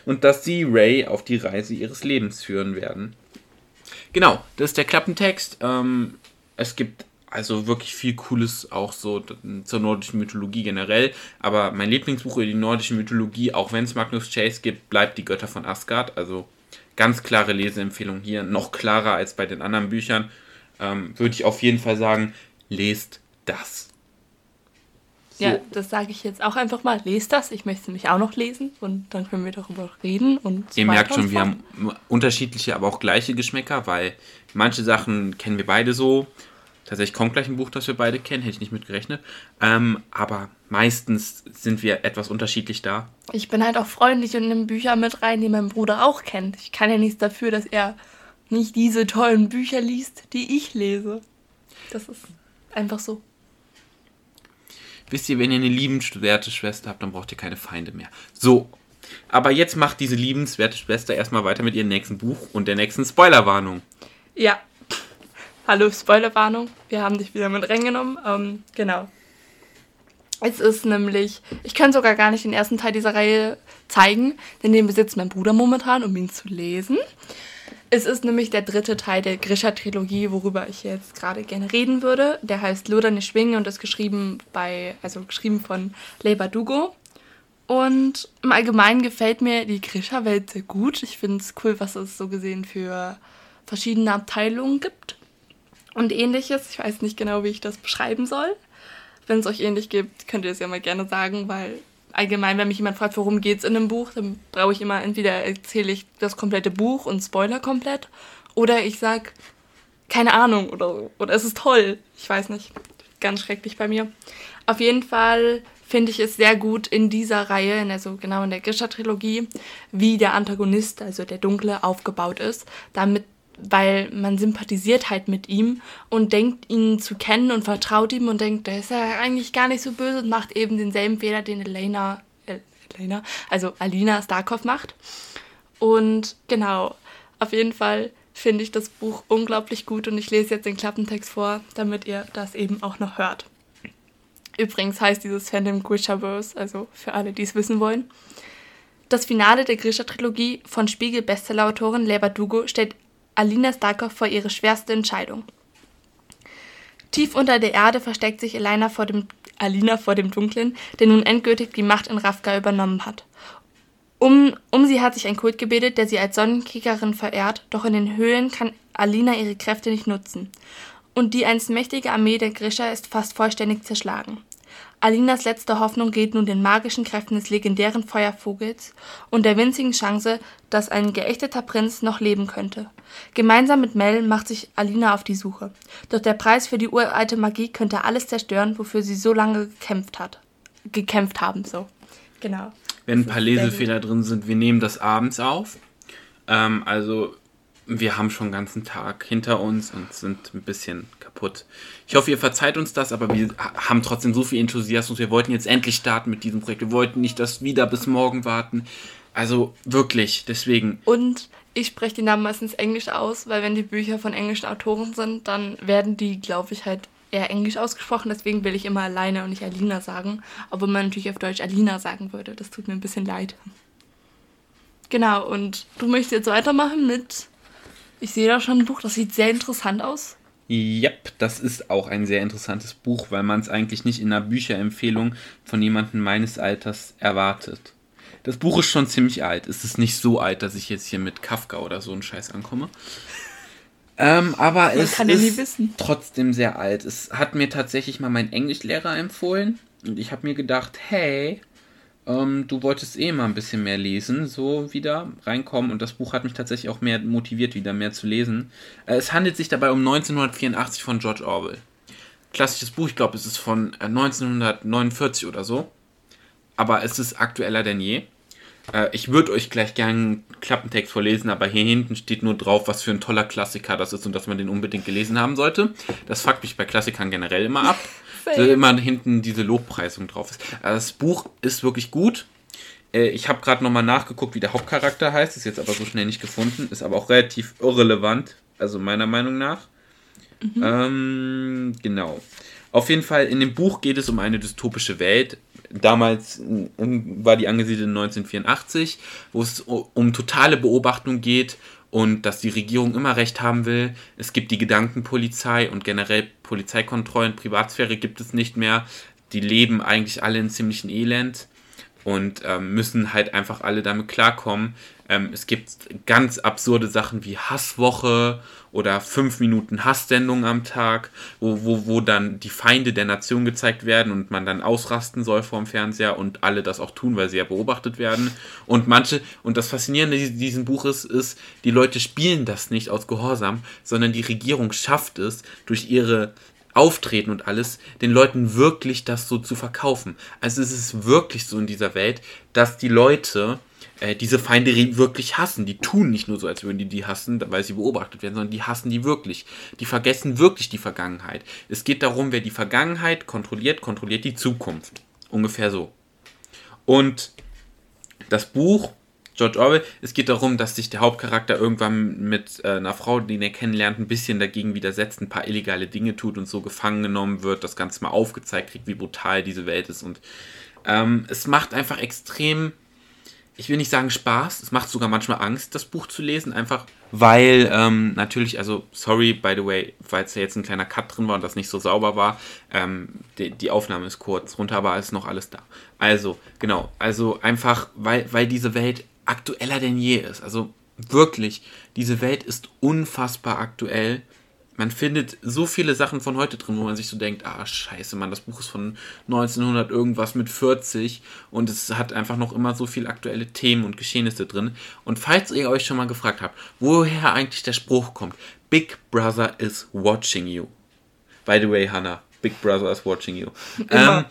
und dass sie Ray auf die Reise ihres Lebens führen werden. Genau, das ist der Klappentext. Ähm, es gibt also wirklich viel Cooles auch so zur nordischen Mythologie generell. Aber mein Lieblingsbuch über die nordische Mythologie, auch wenn es Magnus Chase gibt, bleibt die Götter von Asgard. Also ganz klare Leseempfehlung hier, noch klarer als bei den anderen Büchern. Ähm, Würde ich auf jeden Fall sagen, lest das. Ja, das sage ich jetzt auch einfach mal. Lest das. Ich möchte es nämlich auch noch lesen und dann können wir darüber reden. Und Ihr merkt schon, wir haben unterschiedliche, aber auch gleiche Geschmäcker, weil manche Sachen kennen wir beide so. Tatsächlich kommt gleich ein Buch, das wir beide kennen, hätte ich nicht mit gerechnet. Ähm, aber meistens sind wir etwas unterschiedlich da. Ich bin halt auch freundlich und nehme Bücher mit rein, die mein Bruder auch kennt. Ich kann ja nichts dafür, dass er nicht diese tollen Bücher liest, die ich lese. Das ist einfach so. Wisst ihr, wenn ihr eine liebenswerte Schwester habt, dann braucht ihr keine Feinde mehr. So. Aber jetzt macht diese liebenswerte Schwester erstmal weiter mit ihrem nächsten Buch und der nächsten Spoilerwarnung. Ja. hallo, Spoilerwarnung, wir haben dich wieder mit reingenommen. Ähm, genau. Es ist nämlich, ich kann sogar gar nicht den ersten Teil dieser Reihe zeigen, denn den besitzt mein Bruder momentan, um ihn zu lesen. Es ist nämlich der dritte Teil der Grisha-Trilogie, worüber ich jetzt gerade gerne reden würde. Der heißt Loderne Schwingen und ist geschrieben bei, also geschrieben von Leber Dugo. Und im Allgemeinen gefällt mir die Grisha-Welt sehr gut. Ich finde es cool, was es so gesehen für verschiedene Abteilungen gibt und ähnliches. Ich weiß nicht genau, wie ich das beschreiben soll. Wenn es euch ähnlich gibt, könnt ihr es ja mal gerne sagen, weil allgemein, wenn mich jemand fragt, worum geht es in einem Buch, dann brauche ich immer entweder erzähle ich das komplette Buch und Spoiler komplett oder ich sag keine Ahnung oder oder es ist toll. Ich weiß nicht, ganz schrecklich bei mir. Auf jeden Fall finde ich es sehr gut in dieser Reihe, in der, so genau in der Grisha-Trilogie, wie der Antagonist, also der Dunkle, aufgebaut ist, damit weil man sympathisiert halt mit ihm und denkt ihn zu kennen und vertraut ihm und denkt, der ist ja eigentlich gar nicht so böse und macht eben denselben Fehler, den Elena, äh, Elena, also Alina Starkov macht. Und genau, auf jeden Fall finde ich das Buch unglaublich gut und ich lese jetzt den Klappentext vor, damit ihr das eben auch noch hört. Übrigens heißt dieses Fandom Grishaverse, also für alle, die es wissen wollen. Das Finale der Grisha-Trilogie von Spiegel-Bestsellerautorin Leba Dugo stellt Alina Starkov vor ihre schwerste Entscheidung. Tief unter der Erde versteckt sich Elena vor dem, Alina vor dem Dunklen, der nun endgültig die Macht in Ravka übernommen hat. Um, um sie hat sich ein Kult gebildet, der sie als Sonnenkriegerin verehrt, doch in den Höhlen kann Alina ihre Kräfte nicht nutzen. Und die einst mächtige Armee der Grisha ist fast vollständig zerschlagen. Alinas letzte Hoffnung geht nun den magischen Kräften des legendären Feuervogels und der winzigen Chance, dass ein geächteter Prinz noch leben könnte. Gemeinsam mit Mel macht sich Alina auf die Suche. Doch der Preis für die uralte Magie könnte alles zerstören, wofür sie so lange gekämpft hat. Gekämpft haben, so. Genau. Wenn ein paar Lesefehler drin sind, wir nehmen das abends auf. Ähm, also wir haben schon den ganzen Tag hinter uns und sind ein bisschen kaputt. Ich hoffe, ihr verzeiht uns das, aber wir haben trotzdem so viel Enthusiasmus. Wir wollten jetzt endlich starten mit diesem Projekt. Wir wollten nicht das wieder bis morgen warten. Also wirklich, deswegen. Und ich spreche die Namen meistens Englisch aus, weil wenn die Bücher von englischen Autoren sind, dann werden die, glaube ich, halt eher Englisch ausgesprochen. Deswegen will ich immer alleine und nicht Alina sagen. Obwohl man natürlich auf Deutsch Alina sagen würde. Das tut mir ein bisschen leid. Genau, und du möchtest jetzt weitermachen mit ich sehe da schon ein Buch, das sieht sehr interessant aus. Yep, das ist auch ein sehr interessantes Buch, weil man es eigentlich nicht in einer Bücherempfehlung von jemandem meines Alters erwartet. Das Buch ist schon ziemlich alt. Es ist nicht so alt, dass ich jetzt hier mit Kafka oder so einen Scheiß ankomme. Ähm, aber man es ist trotzdem sehr alt. Es hat mir tatsächlich mal mein Englischlehrer empfohlen und ich habe mir gedacht, hey, ähm, du wolltest eh mal ein bisschen mehr lesen, so wieder reinkommen. Und das Buch hat mich tatsächlich auch mehr motiviert, wieder mehr zu lesen. Äh, es handelt sich dabei um 1984 von George Orwell. Klassisches Buch, ich glaube, es ist von 1949 äh, oder so. Aber es ist aktueller denn je. Äh, ich würde euch gleich gerne einen Klappentext vorlesen, aber hier hinten steht nur drauf, was für ein toller Klassiker das ist und dass man den unbedingt gelesen haben sollte. Das fuckt mich bei Klassikern generell immer ab. so immer hinten diese Lobpreisung drauf ist. Also das Buch ist wirklich gut. Äh, ich habe gerade nochmal nachgeguckt, wie der Hauptcharakter heißt, ist jetzt aber so schnell nicht gefunden, ist aber auch relativ irrelevant, also meiner Meinung nach. Mhm. Ähm, genau. Auf jeden Fall, in dem Buch geht es um eine dystopische Welt. Damals war die angesiedelt in 1984, wo es um totale Beobachtung geht und dass die Regierung immer recht haben will. Es gibt die Gedankenpolizei und generell Polizeikontrollen, Privatsphäre gibt es nicht mehr. Die leben eigentlich alle in ziemlichen Elend und ähm, müssen halt einfach alle damit klarkommen. Ähm, es gibt ganz absurde Sachen wie Hasswoche oder fünf Minuten Hasssendung am Tag, wo, wo, wo dann die Feinde der Nation gezeigt werden und man dann ausrasten soll vorm Fernseher und alle das auch tun, weil sie ja beobachtet werden. Und manche, und das Faszinierende dieses Buches ist, die Leute spielen das nicht aus Gehorsam, sondern die Regierung schafft es durch ihre Auftreten und alles, den Leuten wirklich das so zu verkaufen. Also es ist wirklich so in dieser Welt, dass die Leute äh, diese Feinde wirklich hassen. Die tun nicht nur so, als würden die die hassen, weil sie beobachtet werden, sondern die hassen die wirklich. Die vergessen wirklich die Vergangenheit. Es geht darum, wer die Vergangenheit kontrolliert, kontrolliert die Zukunft. Ungefähr so. Und das Buch George Orwell. Es geht darum, dass sich der Hauptcharakter irgendwann mit äh, einer Frau, die er kennenlernt, ein bisschen dagegen widersetzt, ein paar illegale Dinge tut und so gefangen genommen wird, das Ganze mal aufgezeigt kriegt, wie brutal diese Welt ist. Und ähm, es macht einfach extrem, ich will nicht sagen Spaß, es macht sogar manchmal Angst, das Buch zu lesen, einfach weil ähm, natürlich, also sorry, by the way, weil es ja jetzt ein kleiner Cut drin war und das nicht so sauber war, ähm, die, die, Aufnahme ist kurz runter, aber ist noch alles da. Also, genau, also einfach, weil, weil diese Welt aktueller denn je ist. Also wirklich, diese Welt ist unfassbar aktuell. Man findet so viele Sachen von heute drin, wo man sich so denkt, ah scheiße, Mann, das Buch ist von 1900 irgendwas mit 40 und es hat einfach noch immer so viele aktuelle Themen und Geschehnisse drin. Und falls ihr euch schon mal gefragt habt, woher eigentlich der Spruch kommt, Big Brother is watching you. By the way, Hannah, Big Brother is watching you. Ähm,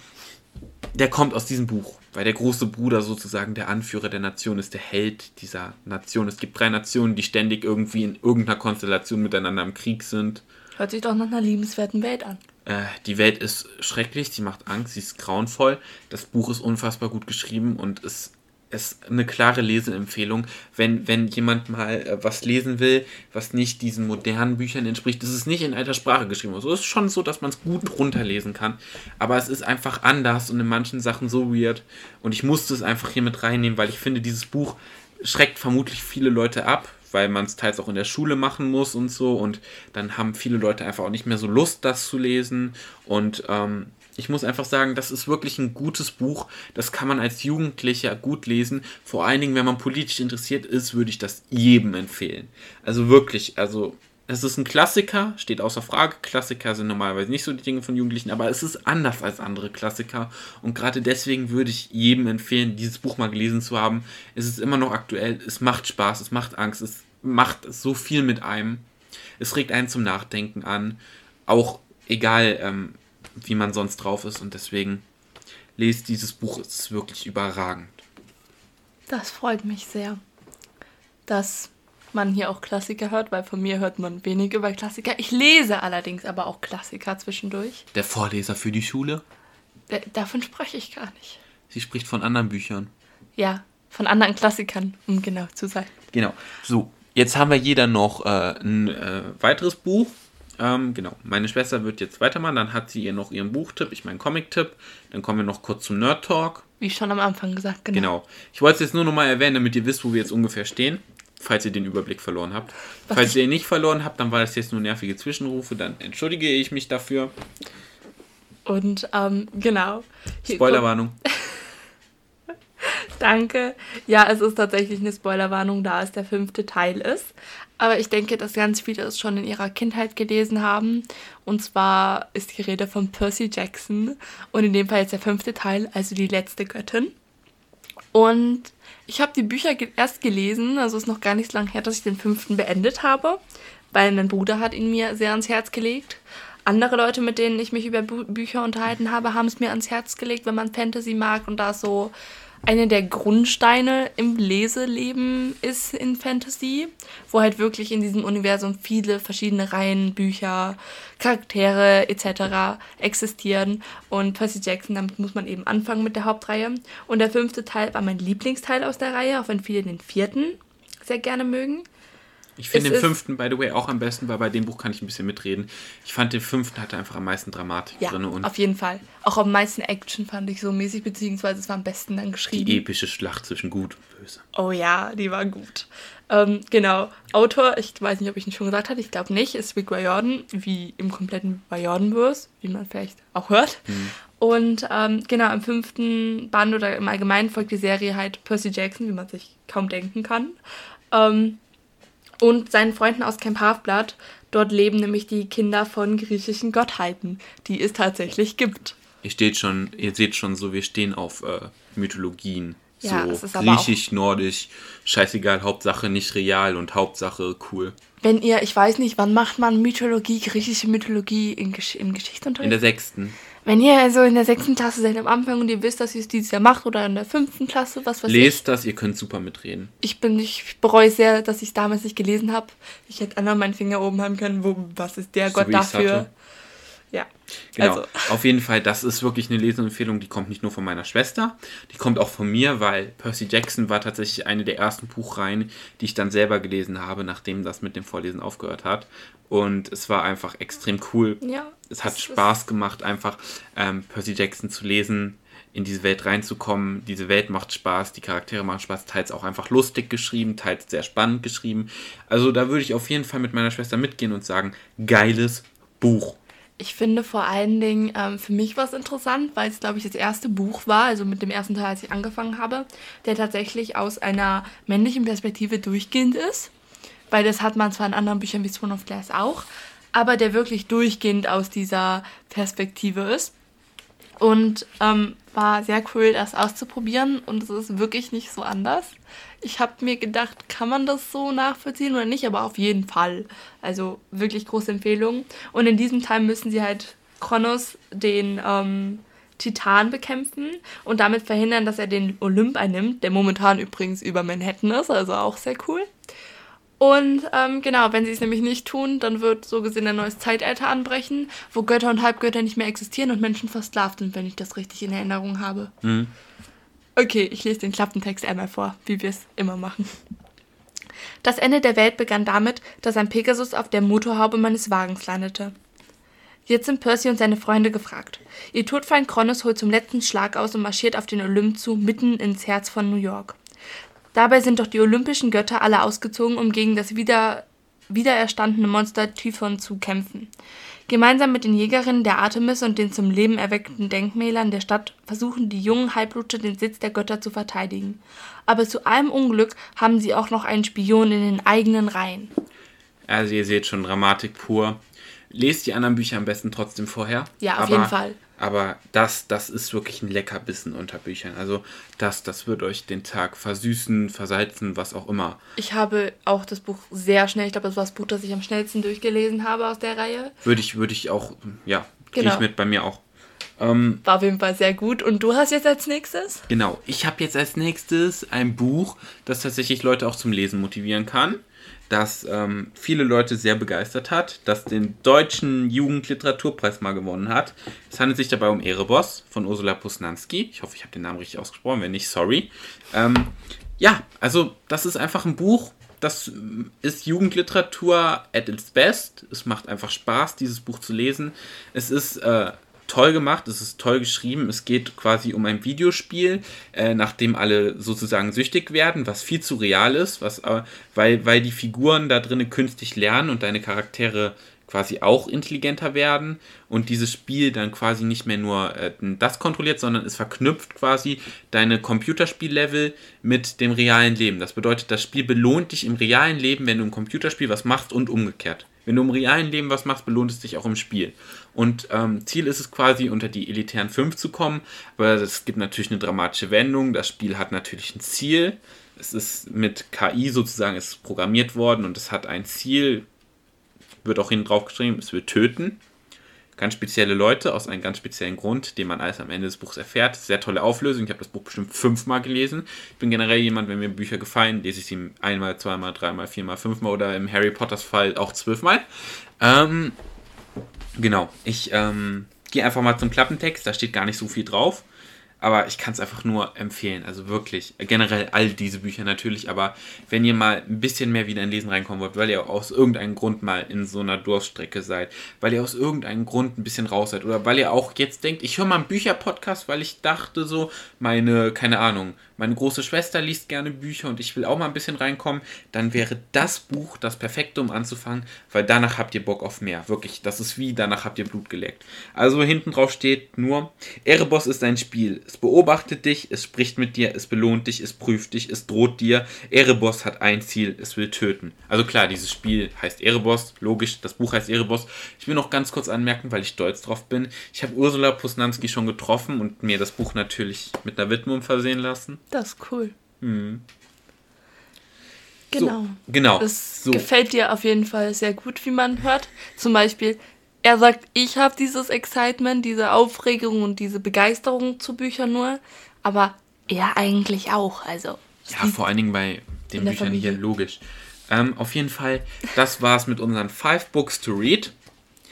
der kommt aus diesem Buch weil der große Bruder sozusagen der Anführer der Nation ist, der Held dieser Nation. Es gibt drei Nationen, die ständig irgendwie in irgendeiner Konstellation miteinander im Krieg sind. Hört sich doch nach einer liebenswerten Welt an. Äh, die Welt ist schrecklich, sie macht Angst, sie ist grauenvoll. Das Buch ist unfassbar gut geschrieben und es ist eine klare Leseempfehlung. Wenn, wenn jemand mal äh, was lesen will, was nicht diesen modernen Büchern entspricht, ist es nicht in alter Sprache geschrieben. Also es ist schon so, dass man es gut runterlesen kann. Aber es ist einfach anders und in manchen Sachen so weird. Und ich musste es einfach hier mit reinnehmen, weil ich finde, dieses Buch schreckt vermutlich viele Leute ab, weil man es teils auch in der Schule machen muss und so. Und dann haben viele Leute einfach auch nicht mehr so Lust, das zu lesen. Und ähm, ich muss einfach sagen, das ist wirklich ein gutes Buch. Das kann man als Jugendlicher gut lesen. Vor allen Dingen, wenn man politisch interessiert ist, würde ich das jedem empfehlen. Also wirklich, also es ist ein Klassiker, steht außer Frage. Klassiker sind normalerweise nicht so die Dinge von Jugendlichen, aber es ist anders als andere Klassiker. Und gerade deswegen würde ich jedem empfehlen, dieses Buch mal gelesen zu haben. Es ist immer noch aktuell, es macht Spaß, es macht Angst, es macht so viel mit einem. Es regt einen zum Nachdenken an. Auch egal, ähm, wie man sonst drauf ist. Und deswegen lest dieses Buch, es ist wirklich überragend. Das freut mich sehr, dass man hier auch Klassiker hört, weil von mir hört man wenig über Klassiker. Ich lese allerdings aber auch Klassiker zwischendurch. Der Vorleser für die Schule? D davon spreche ich gar nicht. Sie spricht von anderen Büchern. Ja, von anderen Klassikern, um genau zu sein. Genau. So, jetzt haben wir jeder noch äh, ein äh, weiteres Buch ähm, genau, meine Schwester wird jetzt weitermachen, dann hat sie ihr noch ihren Buchtipp, ich meinen Comic-Tipp, dann kommen wir noch kurz zum Nerd-Talk. Wie schon am Anfang gesagt, genau. Genau. Ich wollte es jetzt nur nochmal erwähnen, damit ihr wisst, wo wir jetzt ungefähr stehen, falls ihr den Überblick verloren habt. Was falls ihr ihn nicht verloren habt, dann war das jetzt nur nervige Zwischenrufe, dann entschuldige ich mich dafür. Und, ähm, genau. Spoilerwarnung. Danke. Ja, es ist tatsächlich eine Spoilerwarnung, da es der fünfte Teil ist. Aber ich denke, dass ganz viele es schon in ihrer Kindheit gelesen haben. Und zwar ist die Rede von Percy Jackson. Und in dem Fall jetzt der fünfte Teil, also die letzte Göttin. Und ich habe die Bücher erst gelesen, also ist noch gar nicht so lange her, dass ich den fünften beendet habe, weil mein Bruder hat ihn mir sehr ans Herz gelegt. Andere Leute, mit denen ich mich über Bü Bücher unterhalten habe, haben es mir ans Herz gelegt, wenn man Fantasy mag und da so eine der Grundsteine im Leseleben ist in Fantasy, wo halt wirklich in diesem Universum viele verschiedene Reihen, Bücher, Charaktere etc. existieren. Und Percy Jackson, damit muss man eben anfangen mit der Hauptreihe. Und der fünfte Teil war mein Lieblingsteil aus der Reihe, auch wenn viele den vierten sehr gerne mögen. Ich finde den fünften, by the way, auch am besten, weil bei dem Buch kann ich ein bisschen mitreden. Ich fand den fünften hatte einfach am meisten Dramatik ja, drin. Und auf jeden Fall. Auch am meisten Action fand ich so mäßig, beziehungsweise es war am besten dann geschrieben. Die epische Schlacht zwischen Gut und Böse. Oh ja, die war gut. Ähm, genau. Autor, ich weiß nicht, ob ich ihn schon gesagt hatte, ich glaube nicht, ist Rick Riordan, wie im kompletten Riordan-Verse, wie man vielleicht auch hört. Mhm. Und ähm, genau, im fünften Band oder im Allgemeinen folgt die Serie halt Percy Jackson, wie man sich kaum denken kann. Ähm, und seinen Freunden aus Camp Halfblood. Dort leben nämlich die Kinder von griechischen Gottheiten, die es tatsächlich gibt. Ihr steht schon, ihr seht schon so, wir stehen auf äh, Mythologien. Ja, so griechisch, nordisch, scheißegal, Hauptsache nicht real und Hauptsache cool. Wenn ihr, ich weiß nicht, wann macht man Mythologie, griechische Mythologie in Gesch im Geschichtsunterricht? In der sechsten. Wenn ihr also in der sechsten Klasse seid am Anfang und ihr wisst, dass ihr es dieses Jahr macht oder in der fünften Klasse, was weiß Lest ich. das, ihr könnt super mitreden. Ich bin, ich bereue sehr, dass ich es damals nicht gelesen habe. Ich hätte anderen meinen Finger oben haben können, wo, was ist der so Gott dafür? Genau. Also. Auf jeden Fall, das ist wirklich eine Leseempfehlung, die kommt nicht nur von meiner Schwester, die kommt auch von mir, weil Percy Jackson war tatsächlich eine der ersten Buchreihen, die ich dann selber gelesen habe, nachdem das mit dem Vorlesen aufgehört hat. Und es war einfach extrem cool. Ja. Es hat es Spaß gemacht, einfach ähm, Percy Jackson zu lesen, in diese Welt reinzukommen. Diese Welt macht Spaß, die Charaktere machen Spaß, teils auch einfach lustig geschrieben, teils sehr spannend geschrieben. Also da würde ich auf jeden Fall mit meiner Schwester mitgehen und sagen, geiles Buch. Ich finde vor allen Dingen, ähm, für mich war es interessant, weil es, glaube ich, das erste Buch war, also mit dem ersten Teil, als ich angefangen habe, der tatsächlich aus einer männlichen Perspektive durchgehend ist. Weil das hat man zwar in anderen Büchern wie Throne of Glass auch, aber der wirklich durchgehend aus dieser Perspektive ist. Und ähm, war sehr cool, das auszuprobieren und es ist wirklich nicht so anders. Ich habe mir gedacht, kann man das so nachvollziehen oder nicht, aber auf jeden Fall. Also wirklich große Empfehlung. Und in diesem Teil müssen sie halt Kronos, den ähm, Titan, bekämpfen und damit verhindern, dass er den Olymp einnimmt, der momentan übrigens über Manhattan ist, also auch sehr cool. Und ähm, genau, wenn sie es nämlich nicht tun, dann wird so gesehen ein neues Zeitalter anbrechen, wo Götter und Halbgötter nicht mehr existieren und Menschen versklavt sind, wenn ich das richtig in Erinnerung habe. Okay, ich lese den Klappentext einmal vor, wie wir es immer machen. Das Ende der Welt begann damit, dass ein Pegasus auf der Motorhaube meines Wagens landete. Jetzt sind Percy und seine Freunde gefragt. Ihr Todfeind Kronos holt zum letzten Schlag aus und marschiert auf den Olymp zu, mitten ins Herz von New York. Dabei sind doch die olympischen Götter alle ausgezogen, um gegen das wieder, wiedererstandene Monster Typhon zu kämpfen. Gemeinsam mit den Jägerinnen der Artemis und den zum Leben erweckten Denkmälern der Stadt versuchen die jungen Halbblute den Sitz der Götter zu verteidigen. Aber zu allem Unglück haben sie auch noch einen Spion in den eigenen Reihen. Also ihr seht schon Dramatik pur. Lest die anderen Bücher am besten trotzdem vorher. Ja, auf aber, jeden Fall. Aber das, das ist wirklich ein Leckerbissen unter Büchern. Also das, das wird euch den Tag versüßen, versalzen, was auch immer. Ich habe auch das Buch sehr schnell, ich glaube, das war das Buch, das ich am schnellsten durchgelesen habe aus der Reihe. Würde ich, würde ich auch, ja, gehe Genau. ich mit bei mir auch. Ähm, War auf jeden Fall sehr gut. Und du hast jetzt als nächstes? Genau, ich habe jetzt als nächstes ein Buch, das tatsächlich Leute auch zum Lesen motivieren kann, das ähm, viele Leute sehr begeistert hat, das den deutschen Jugendliteraturpreis mal gewonnen hat. Es handelt sich dabei um Erebos von Ursula Posnanski. Ich hoffe, ich habe den Namen richtig ausgesprochen, wenn nicht, sorry. Ähm, ja, also das ist einfach ein Buch, das ähm, ist Jugendliteratur at its best. Es macht einfach Spaß, dieses Buch zu lesen. Es ist äh, toll gemacht, es ist toll geschrieben. Es geht quasi um ein Videospiel, äh, nachdem alle sozusagen süchtig werden, was viel zu real ist, was, äh, weil, weil die Figuren da drinnen künstlich lernen und deine Charaktere quasi auch intelligenter werden und dieses Spiel dann quasi nicht mehr nur äh, das kontrolliert, sondern es verknüpft quasi deine Computerspiellevel mit dem realen Leben. Das bedeutet, das Spiel belohnt dich im realen Leben, wenn du im Computerspiel was machst und umgekehrt. Wenn du im realen Leben was machst, belohnt es dich auch im Spiel. Und ähm, Ziel ist es quasi, unter die elitären 5 zu kommen, aber es gibt natürlich eine dramatische Wendung. Das Spiel hat natürlich ein Ziel. Es ist mit KI sozusagen ist programmiert worden und es hat ein Ziel, wird auch hinten drauf geschrieben, es will töten. Ganz spezielle Leute aus einem ganz speziellen Grund, den man alles am Ende des Buchs erfährt. Sehr tolle Auflösung. Ich habe das Buch bestimmt fünfmal gelesen. Ich bin generell jemand, wenn mir Bücher gefallen, lese ich sie einmal, zweimal, dreimal, viermal, fünfmal oder im Harry Potters Fall auch zwölfmal. Ähm, genau. Ich ähm, gehe einfach mal zum Klappentext. Da steht gar nicht so viel drauf. Aber ich kann es einfach nur empfehlen. Also wirklich. Generell all diese Bücher natürlich. Aber wenn ihr mal ein bisschen mehr wieder in Lesen reinkommen wollt, weil ihr aus irgendeinem Grund mal in so einer Durststrecke seid, weil ihr aus irgendeinem Grund ein bisschen raus seid oder weil ihr auch jetzt denkt, ich höre mal einen Bücherpodcast, weil ich dachte so, meine, keine Ahnung, meine große Schwester liest gerne Bücher und ich will auch mal ein bisschen reinkommen, dann wäre das Buch das perfekte, um anzufangen, weil danach habt ihr Bock auf mehr. Wirklich, das ist wie, danach habt ihr Blut geleckt. Also hinten drauf steht nur, Erebos ist ein Spiel. Es beobachtet dich, es spricht mit dir, es belohnt dich, es prüft dich, es droht dir. Erebos hat ein Ziel, es will töten. Also klar, dieses Spiel heißt Erebos, logisch, das Buch heißt Erebos. Ich will noch ganz kurz anmerken, weil ich stolz drauf bin. Ich habe Ursula Posnanski schon getroffen und mir das Buch natürlich mit einer Widmung versehen lassen. Das ist cool. Mhm. Genau. So, genau. Es so. gefällt dir auf jeden Fall sehr gut, wie man hört. Zum Beispiel, er sagt, ich habe dieses Excitement, diese Aufregung und diese Begeisterung zu Büchern nur, aber er eigentlich auch. Also, Ja, vor allen Dingen bei den Büchern hier logisch. Ähm, auf jeden Fall, das war's mit unseren Five Books to Read.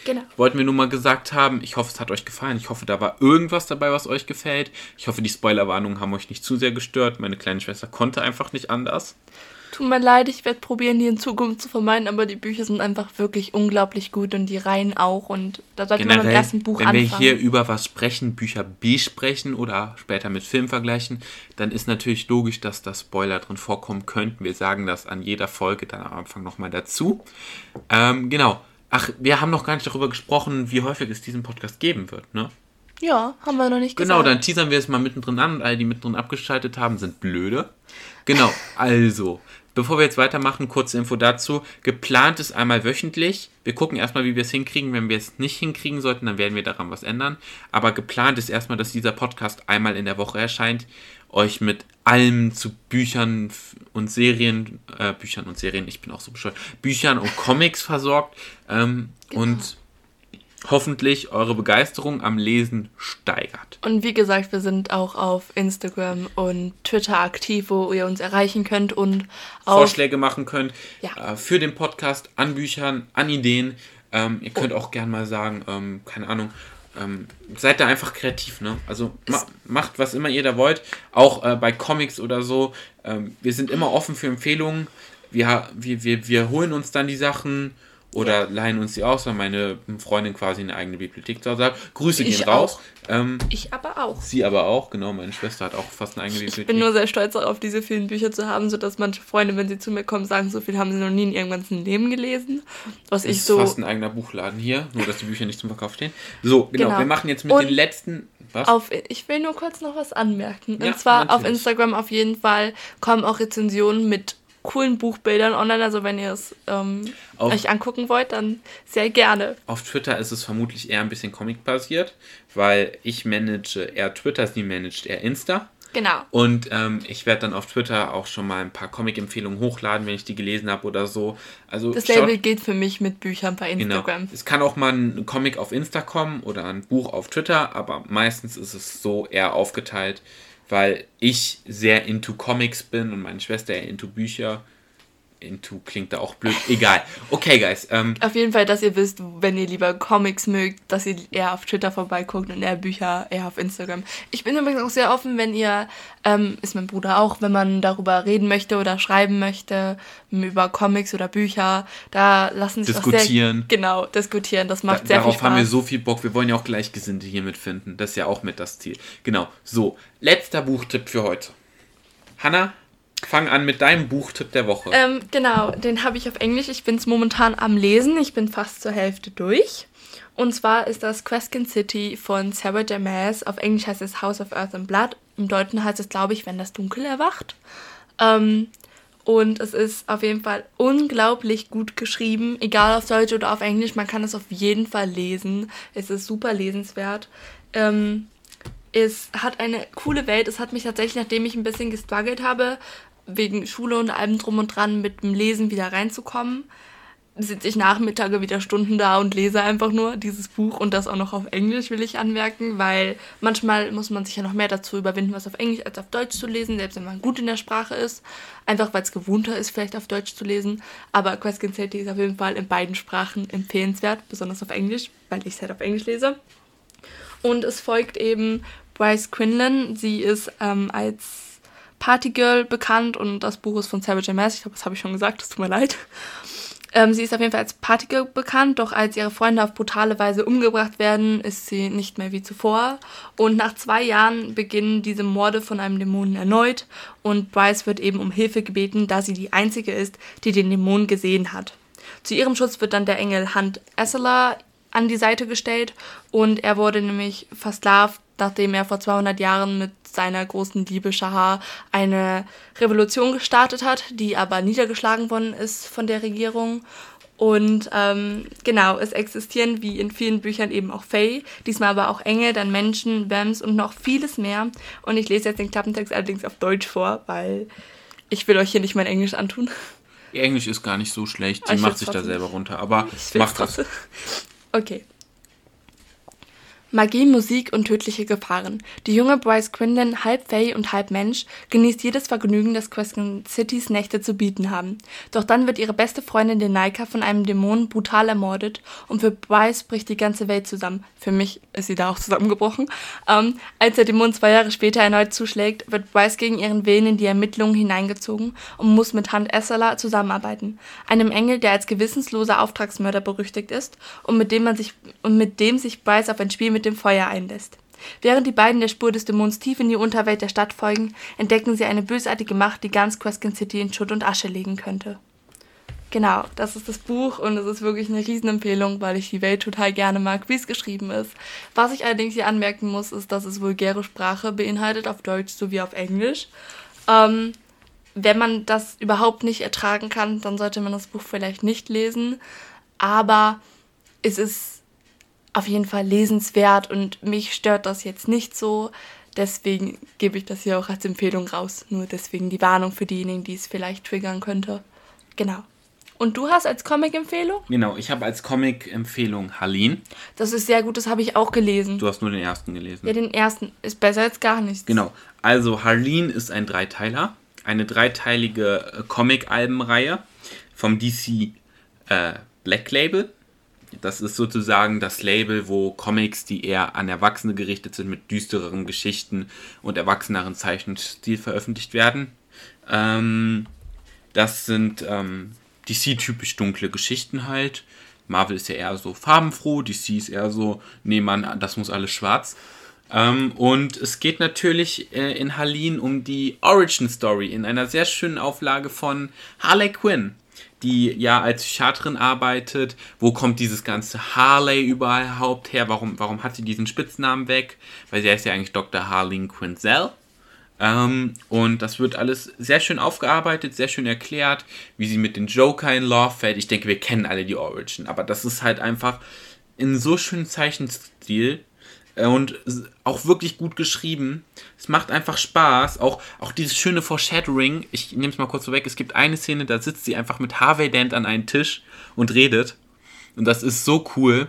Genau. Wollten wir nur mal gesagt haben. Ich hoffe, es hat euch gefallen. Ich hoffe, da war irgendwas dabei, was euch gefällt. Ich hoffe, die Spoilerwarnungen haben euch nicht zu sehr gestört. Meine kleine Schwester konnte einfach nicht anders. Tut mir leid, ich werde probieren, die in Zukunft zu vermeiden, aber die Bücher sind einfach wirklich unglaublich gut und die Reihen auch. Und da sollte man beim Generell, ersten Buch wenn anfangen. wir hier über was sprechen, Bücher besprechen oder später mit Film vergleichen, dann ist natürlich logisch, dass da Spoiler drin vorkommen könnten. Wir sagen das an jeder Folge dann am Anfang nochmal dazu. Ähm, genau. Ach, wir haben noch gar nicht darüber gesprochen, wie häufig es diesen Podcast geben wird, ne? ja, haben wir noch nicht Genau, gesagt. dann teasern wir es mal mittendrin an und alle, die mittendrin abgeschaltet haben, sind blöde. Genau, also, bevor wir jetzt weitermachen, kurze Info dazu. Geplant ist einmal wöchentlich. Wir gucken erstmal, wie wir es hinkriegen. Wenn wir es nicht hinkriegen sollten, dann werden wir daran was ändern. Aber geplant ist erstmal, dass dieser Podcast einmal in der Woche erscheint. Euch mit allem zu Büchern und Serien, äh, Büchern und Serien, ich bin auch so bescheuert, Büchern und Comics versorgt. Ähm, Und hoffentlich eure Begeisterung am Lesen steigert. Und wie gesagt, wir sind auch auf Instagram und Twitter aktiv, wo ihr uns erreichen könnt und auch Vorschläge machen könnt Ja. äh, für den Podcast, an Büchern, an Ideen. Ähm, ihr könnt auch gern mal sagen, ähm, keine Ahnung, ähm, seid da einfach kreativ, ne? Also ma macht, was immer ihr da wollt. Auch äh, bei Comics oder so. Ähm, wir sind immer offen für Empfehlungen. Wir, wir, wir, wir holen uns dann die Sachen oder leihen uns die aus, weil meine Freundin quasi eine eigene Bibliothek zu Hause hat. Grüße Ich gehen raus. auch. Ähm, ich aber auch. sie aber auch, genau. Meine Schwester hat auch fast eine eigene Ich Bibliothek. bin nur sehr stolz darauf, diese vielen Bücher zu haben, sodass manche Freunde, wenn sie zu mir kommen, sagen, so viel haben sie noch nie in ihrem ganzen Leben gelesen. Was ich ist so. fast ein eigener Buchladen hier, nur dass die Bücher nicht zum Verkauf stehen. So, genau, Genau. wir machen jetzt mit Und den letzten. Was? Auf, ich will nur kurz noch was anmerken. Ja, Und zwar auf natürlich. Instagram auf jeden Fall kommen auch Rezensionen mit coolen Buchbildern online. Also wenn ihr es ähm, euch angucken wollt, dann sehr gerne. Auf Twitter ist es vermutlich eher ein bisschen Comic-basiert, weil ich manage eher Twitter, sie managt eher Insta. Genau. Und ähm, ich werde dann auf Twitter auch schon mal ein paar Comic-Empfehlungen hochladen, wenn ich die gelesen habe oder so. Also Das schaut- Label gilt für mich mit Büchern bei Genau. Instagram. Es kann auch mal ein Comic auf Insta kommen oder ein Buch auf Twitter, aber meistens ist es so eher aufgeteilt, weil ich sehr into Comics bin und meine Schwester eher into Bücher. Into klingt da auch blöd. Egal. Okay, guys. Ähm, Auf jeden Fall, dass ihr wisst, wenn ihr lieber Comics mögt, dass ihr eher auf Twitter vorbeiguckt und eher Bücher eher auf Instagram. Ich bin übrigens auch sehr offen, wenn ihr, ähm, ist mein Bruder auch, wenn man darüber reden möchte oder schreiben möchte, über Comics oder Bücher, da lassen sich Diskutieren. sehr, genau, diskutieren. Das da, macht sehr viel darauf Spaß. haben wir so viel Bock. Wir wollen ja auch Gleichgesinnte hier mitfinden. Das ist ja auch mit das Ziel. Genau. So, letzter Buchtipp für heute. Hanna, fang an mit deinem Buchtipp der Woche. Ähm, genau, den habe ich auf Englisch. Ich bin es momentan am Lesen. Ich bin fast zur Hälfte durch. Und zwar ist das Queskin City von Sarah J. Maas. Auf Englisch heißt es House of Earth and Blood. Im Deutschen heißt es, glaube ich, wenn das Dunkel erwacht. Ähm, und es ist auf jeden Fall unglaublich gut geschrieben, egal auf Deutsch oder auf Englisch. Man kann es auf jeden Fall lesen. Es ist super lesenswert. Ähm, es hat eine coole Welt. Es hat mich tatsächlich, nachdem ich ein bisschen gestruggelt habe, wegen Schule und allem drum und dran mit dem Lesen wieder reinzukommen, sitze ich Nachmittage wieder Stunden da und lese einfach nur dieses Buch und das auch noch auf Englisch, will ich anmerken, weil manchmal muss man sich ja noch mehr dazu überwinden, was auf Englisch als auf Deutsch zu lesen, selbst wenn man gut in der Sprache ist. Einfach weil es gewohnter ist, vielleicht auf Deutsch zu lesen. Aber Question City ist auf jeden Fall in beiden Sprachen empfehlenswert, besonders auf Englisch, weil ich es halt auf Englisch lese. Und es folgt eben Bryce Quinlan. Sie ist ähm, als Partygirl bekannt und das Buch ist von Sarah J. Maas. Ich glaube, das habe ich schon gesagt, das tut mir leid. Ähm, sie ist auf jeden Fall als Partygirl bekannt, doch als ihre Freunde auf brutale Weise umgebracht werden, ist sie nicht mehr wie zuvor. Und nach zwei Jahren beginnen diese Morde von einem Dämonen erneut und Bryce wird eben um Hilfe gebeten, da sie die einzige ist, die den Dämon gesehen hat. Zu ihrem Schutz wird dann der Engel Hunt Esseler an die Seite gestellt und er wurde nämlich versklavt, nachdem er vor 200 Jahren mit seiner großen Liebe Shahar eine Revolution gestartet hat, die aber niedergeschlagen worden ist von der Regierung. Und ähm, genau, es existieren wie in vielen Büchern eben auch Fae, diesmal aber auch Engel, dann Menschen, Vamps und noch vieles mehr. Und ich lese jetzt den Klappentext allerdings auf Deutsch vor, weil ich will euch hier nicht mein Englisch antun. Ihr Englisch ist gar nicht so schlecht. Sie ich macht sich da selber runter. Aber macht das. Okay. Magie, Musik und tödliche Gefahren. Die junge Bryce Quinlan, halb Fey und halb Mensch, genießt jedes Vergnügen, das Crescent Citys Nächte zu bieten haben. Doch dann wird ihre beste Freundin Denaika von einem Dämon brutal ermordet und für Bryce bricht die ganze Welt zusammen. Für mich ist sie da auch zusammengebrochen. Ähm, als der Dämon zwei Jahre später erneut zuschlägt, wird Bryce gegen ihren Willen in die Ermittlungen hineingezogen und muss mit Hand Essela zusammenarbeiten. Einem Engel, der als gewissensloser Auftragsmörder berüchtigt ist und mit dem man sich und mit dem sich Bryce auf ein Spiel mit mit dem Feuer einlässt. Während die beiden der Spur des Dämons tief in die Unterwelt der Stadt folgen, entdecken sie eine bösartige Macht, die ganz Crescent City in Schutt und Asche legen könnte. Genau, das ist das Buch und es ist wirklich eine Riesenempfehlung, weil ich die Welt total gerne mag, wie es geschrieben ist. Was ich allerdings hier anmerken muss, ist, dass es vulgäre Sprache beinhaltet, auf Deutsch sowie auf Englisch. Ähm, wenn man das überhaupt nicht ertragen kann, dann sollte man das Buch vielleicht nicht lesen. Aber es ist auf jeden Fall lesenswert und mich stört das jetzt nicht so. Deswegen gebe ich das hier auch als Empfehlung raus. Nur deswegen die Warnung für diejenigen, die es vielleicht triggern könnte. Genau. Und du hast als Comic-Empfehlung? Genau, ich habe als Comic-Empfehlung Harleen. Das ist sehr gut, das habe ich auch gelesen. Du hast nur den ersten gelesen. Ja, den ersten ist besser als gar nichts. Genau. Also Harleen ist ein Dreiteiler, eine dreiteilige äh, Comic-Albenreihe vom DC äh, Black Label. Das ist sozusagen das Label, wo Comics, die eher an Erwachsene gerichtet sind, mit düstereren Geschichten und erwachseneren Zeichenstil veröffentlicht werden. Ähm, das sind ähm, DC-typisch dunkle Geschichten halt. Marvel ist ja eher so farbenfroh, DC ist eher so, nee Mann, das muss alles schwarz. Ähm, und es geht natürlich äh, in Harleen um die Origin Story in einer sehr schönen Auflage von Harley Quinn die ja als Psychiaterin arbeitet. Wo kommt dieses ganze Harley überhaupt her? Warum, warum hat sie diesen Spitznamen weg? Weil sie heißt ja eigentlich Dr. Harleen Quinzel. Ähm, und das wird alles sehr schön aufgearbeitet, sehr schön erklärt, wie sie mit dem Joker in Love fällt. Ich denke, wir kennen alle die Origin, aber das ist halt einfach in so schönem Zeichenstil und auch wirklich gut geschrieben. Es macht einfach Spaß. Auch, auch dieses schöne Foreshadowing. Ich nehme es mal kurz vorweg. Es gibt eine Szene, da sitzt sie einfach mit Harvey Dent an einem Tisch und redet. Und das ist so cool,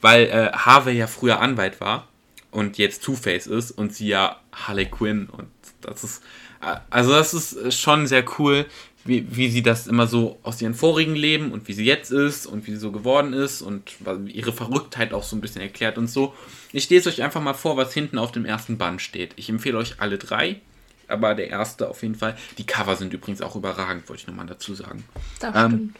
weil äh, Harvey ja früher Anwalt war und jetzt Two-Face ist und sie ja Harley Quinn. Und das ist. Äh, also, das ist schon sehr cool, wie, wie sie das immer so aus ihren vorigen Leben und wie sie jetzt ist und wie sie so geworden ist und ihre Verrücktheit auch so ein bisschen erklärt und so. Ich lese euch einfach mal vor, was hinten auf dem ersten Band steht. Ich empfehle euch alle drei, aber der erste auf jeden Fall. Die Cover sind übrigens auch überragend, wollte ich nochmal dazu sagen. Das ähm, stimmt.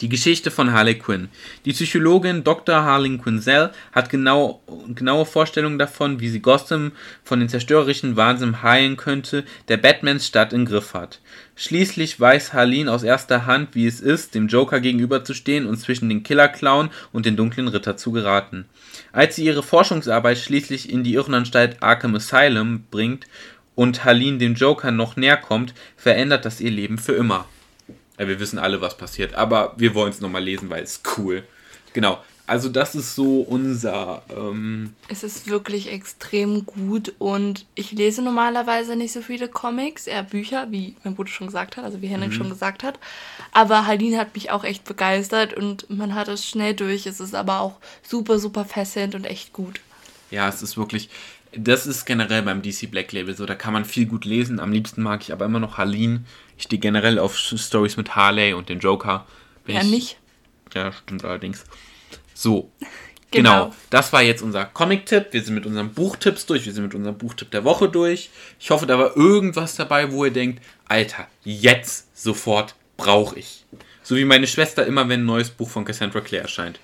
Die Geschichte von Harley Quinn. Die Psychologin Dr. Harleen Quinzel hat genau, genaue Vorstellungen davon, wie sie Gotham von den zerstörerischen Wahnsinn heilen könnte, der Batmans Stadt im Griff hat. Schließlich weiß Harleen aus erster Hand, wie es ist, dem Joker gegenüberzustehen und zwischen den Killer-Clown und den dunklen Ritter zu geraten. Als sie ihre Forschungsarbeit schließlich in die Irrenanstalt Arkham Asylum bringt und Harleen dem Joker noch näher kommt, verändert das ihr Leben für immer. Ja, wir wissen alle, was passiert, aber wir wollen es nochmal lesen, weil es cool. Genau. Also das ist so unser. Ähm es ist wirklich extrem gut und ich lese normalerweise nicht so viele Comics, eher Bücher, wie mein Bruder schon gesagt hat, also wie Henrik mhm. schon gesagt hat. Aber Haline hat mich auch echt begeistert und man hat es schnell durch. Es ist aber auch super, super fesselnd und echt gut. Ja, es ist wirklich. Das ist generell beim DC Black Label so. Da kann man viel gut lesen. Am liebsten mag ich aber immer noch Haline. Ich stehe generell auf Stories mit Harley und dem Joker. Bin ja, ich, nicht. Ja, stimmt allerdings. So. Genau. genau. Das war jetzt unser Comic-Tipp. Wir sind mit unseren Buchtipps durch. Wir sind mit unserem Buchtipp der Woche durch. Ich hoffe, da war irgendwas dabei, wo ihr denkt, Alter, jetzt sofort brauche ich. So wie meine Schwester immer, wenn ein neues Buch von Cassandra Clare erscheint.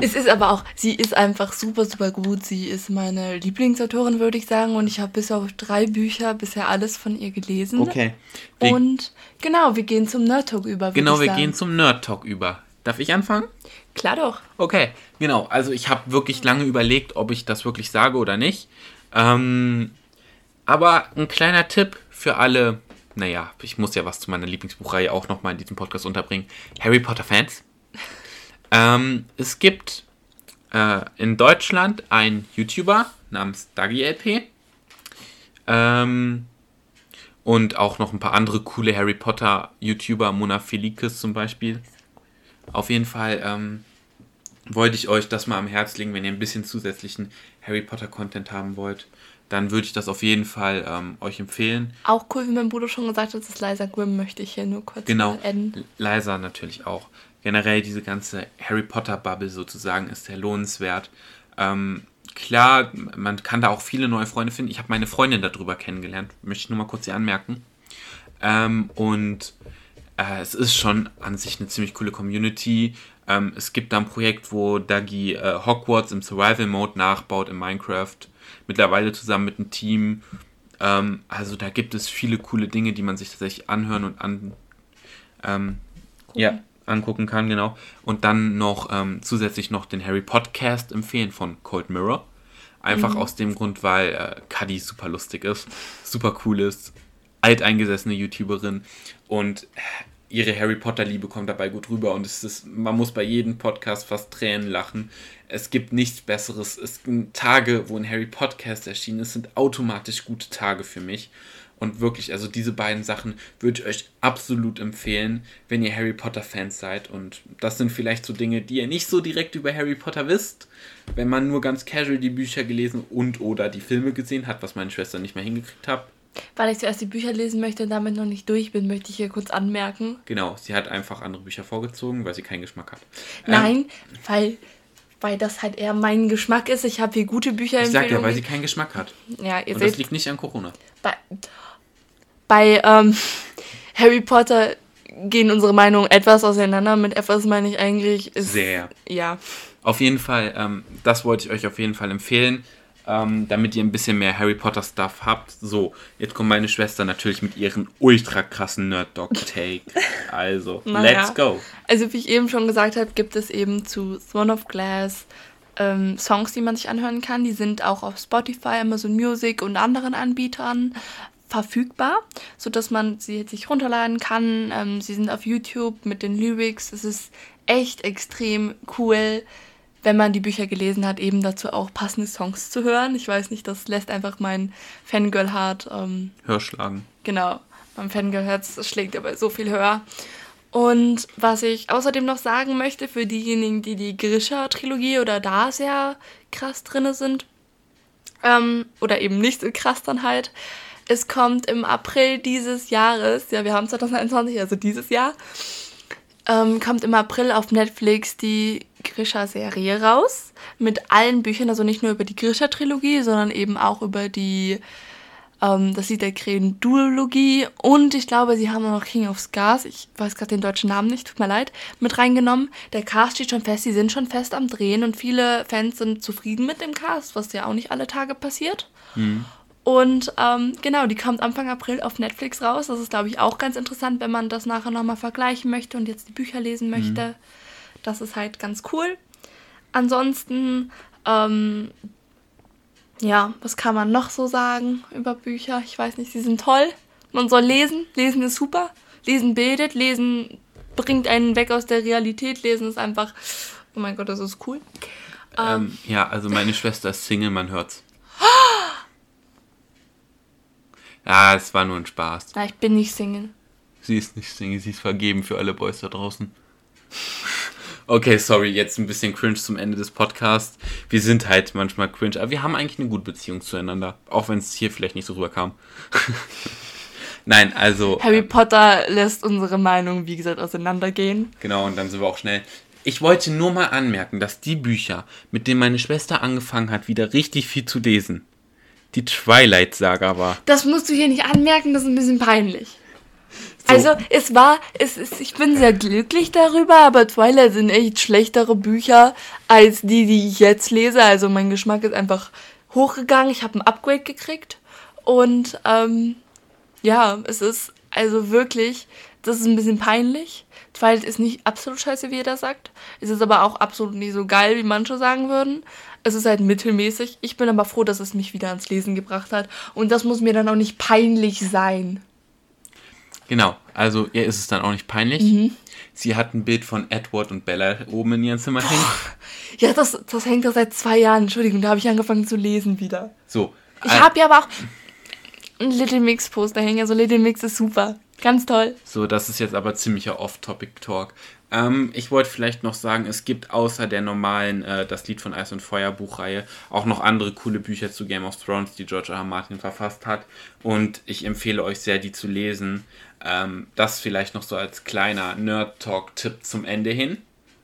Es ist aber auch, sie ist einfach super, super gut. Sie ist meine Lieblingsautorin, würde ich sagen. Und ich habe bis auf drei Bücher bisher alles von ihr gelesen. Okay. Wir und genau, wir gehen zum Nerd Talk über. Genau, wir sagen. gehen zum Nerd Talk über. Darf ich anfangen? Klar doch. Okay, genau. Also ich habe wirklich lange überlegt, ob ich das wirklich sage oder nicht. Ähm, aber ein kleiner Tipp für alle, naja, ich muss ja was zu meiner Lieblingsbuchreihe auch nochmal in diesem Podcast unterbringen. Harry Potter Fans. Ähm, es gibt äh, in Deutschland einen YouTuber namens DagiLP. Ähm, und auch noch ein paar andere coole Harry Potter YouTuber, Mona Felikis zum Beispiel. Auf jeden Fall ähm, wollte ich euch das mal am Herz legen, wenn ihr ein bisschen zusätzlichen Harry Potter Content haben wollt, dann würde ich das auf jeden Fall ähm, euch empfehlen. Auch cool, wie mein Bruder schon gesagt hat, das ist Liza Grimm, möchte ich hier nur kurz Genau, mal enden. Liza natürlich auch. Generell diese ganze Harry Potter Bubble sozusagen ist sehr lohnenswert. Ähm, klar, man kann da auch viele neue Freunde finden. Ich habe meine Freundin darüber kennengelernt, möchte ich nur mal kurz hier anmerken. Ähm, und äh, es ist schon an sich eine ziemlich coole Community. Ähm, es gibt da ein Projekt, wo Dagi äh, Hogwarts im Survival Mode nachbaut in Minecraft. Mittlerweile zusammen mit einem Team. Ähm, also da gibt es viele coole Dinge, die man sich tatsächlich anhören und an, ähm, ja, angucken kann, genau. Und dann noch ähm, zusätzlich noch den Harry Podcast empfehlen von Cold Mirror. Einfach aus dem Grund, weil äh, Cuddy super lustig ist, super cool ist, alteingesessene YouTuberin und äh, ihre Harry Potter Liebe kommt dabei gut rüber und es ist, man muss bei jedem Podcast fast Tränen lachen. Es gibt nichts Besseres. Es gibt Tage, wo ein Harry Podcast erschienen ist, sind automatisch gute Tage für mich. Und wirklich, also diese beiden Sachen würde ich euch absolut empfehlen, wenn ihr Harry Potter Fans seid. Und das sind vielleicht so Dinge, die ihr nicht so direkt über Harry Potter wisst, wenn man nur ganz casual die Bücher gelesen und oder die Filme gesehen hat, was meine Schwester nicht mehr hingekriegt hat. Weil ich zuerst die Bücher lesen möchte und damit noch nicht durch bin, möchte ich hier kurz anmerken. Genau, sie hat einfach andere Bücher vorgezogen, weil sie keinen Geschmack hat. Nein, weil, weil das halt eher mein Geschmack ist. Ich habe hier gute Bücher Ich sag ja, weil sie keinen Geschmack hat. Ja, ihr Und das seht, liegt nicht an Corona. bei, bei ähm, Harry Potter gehen unsere Meinungen etwas auseinander. Mit etwas meine ich eigentlich ist Sehr. ja. Auf jeden Fall, ähm, das wollte ich euch auf jeden Fall empfehlen, ähm, damit ihr ein bisschen mehr Harry Potter Stuff habt. So, jetzt kommt meine Schwester natürlich mit ihren ultra krassen Nerd Dog Take. Also, Naja. let's go. Also wie ich eben schon gesagt habe, gibt es eben zu Throne of Glass ähm, Songs, die man sich anhören kann. Die sind auch auf Spotify, Amazon Music und anderen Anbietern verfügbar, sodass man sie jetzt sich runterladen kann. Ähm, sie sind auf YouTube mit den Lyrics. Es ist echt extrem cool, wenn man die Bücher gelesen hat, eben dazu auch passende Songs zu hören. Ich weiß nicht, das lässt einfach mein Fangirl-Heart ähm, Hörschlagen. Genau, mein Fangirl-Herz schlägt aber so viel höher. Und was ich außerdem noch sagen möchte, für diejenigen, die die Grisha-Trilogie oder da sehr krass drinne sind, ähm, oder eben nicht so krass dann halt, es kommt im April dieses Jahres, ja, wir haben 2021, also dieses Jahr, ähm, kommt im April auf Netflix die Grisha-Serie raus. Mit allen Büchern, also nicht nur über die Grisha-Trilogie, sondern eben auch über die ähm, das Lied der Krähen Duologie und ich glaube, sie haben auch noch King of Scars, ich weiß gerade den deutschen Namen nicht, tut mir leid, mit reingenommen. Der Cast steht schon fest, sie sind schon fest am Drehen und viele Fans sind zufrieden mit dem Cast, was ja auch nicht alle Tage passiert. Und ähm, genau, die kommt Anfang April auf Netflix raus. Das ist, glaube ich, auch ganz interessant, wenn man das nachher nochmal vergleichen möchte und jetzt die Bücher lesen möchte. Das ist halt ganz cool. Ansonsten, ähm, ja, was kann man noch so sagen über Bücher? Ich weiß nicht, sie sind toll. Man soll lesen. Lesen ist super. Lesen bildet. Lesen bringt einen weg aus der Realität. Lesen ist einfach, oh mein Gott, das ist cool. Ähm, ja, also meine Schwester ist Single, man hört's. Ja, es war nur ein Spaß. Na, ich bin nicht Single. Sie ist nicht Single, sie ist vergeben für alle Boys da draußen. Okay, sorry, jetzt ein bisschen cringe zum Ende des Podcasts. Wir sind halt manchmal cringe, aber wir haben eigentlich eine gute Beziehung zueinander. Auch wenn es hier vielleicht nicht so rüberkam. Nein, also. Harry Potter lässt unsere Meinung, wie gesagt, auseinandergehen. Genau, und dann sind wir auch schnell. Ich wollte nur mal anmerken, dass die Bücher, mit denen meine Schwester angefangen hat, wieder richtig viel zu lesen, die Twilight-Saga war. Das musst du hier nicht anmerken, das ist ein bisschen peinlich. So. Also, es war, es ist, ich bin sehr glücklich darüber, aber Twilight sind echt schlechtere Bücher als die, die ich jetzt lese. Also, mein Geschmack ist einfach hochgegangen. Ich habe ein Upgrade gekriegt. Und, ähm, ja, es ist also wirklich, das ist ein bisschen peinlich. Twilight ist nicht absolut scheiße, wie jeder sagt. Es ist aber auch absolut nicht so geil, wie manche sagen würden. Es ist halt mittelmäßig. Ich bin aber froh, dass es mich wieder ans Lesen gebracht hat. Und das muss mir dann auch nicht peinlich sein. Genau, also ihr ist es dann auch nicht peinlich. Mhm. Sie hat ein Bild von Edward und Bella oben in ihrem Zimmer hängen. Ja, das, das hängt da seit zwei Jahren. Entschuldigung, da habe ich angefangen zu lesen wieder. So. Ich äh, habe ja aber auch ein Little Mix Poster hängen. Also Little Mix ist super. Ganz toll. So, das ist jetzt aber ziemlicher Off-Topic-Talk. Ähm, ich wollte vielleicht noch sagen, es gibt außer der normalen äh, Das Lied von Eis und Feuer Buchreihe auch noch andere coole Bücher zu Game of Thrones, die George R. R. Martin verfasst hat. Und ich empfehle euch sehr, die zu lesen. Ähm, das vielleicht noch so als kleiner Nerd-Talk-Tipp zum Ende hin.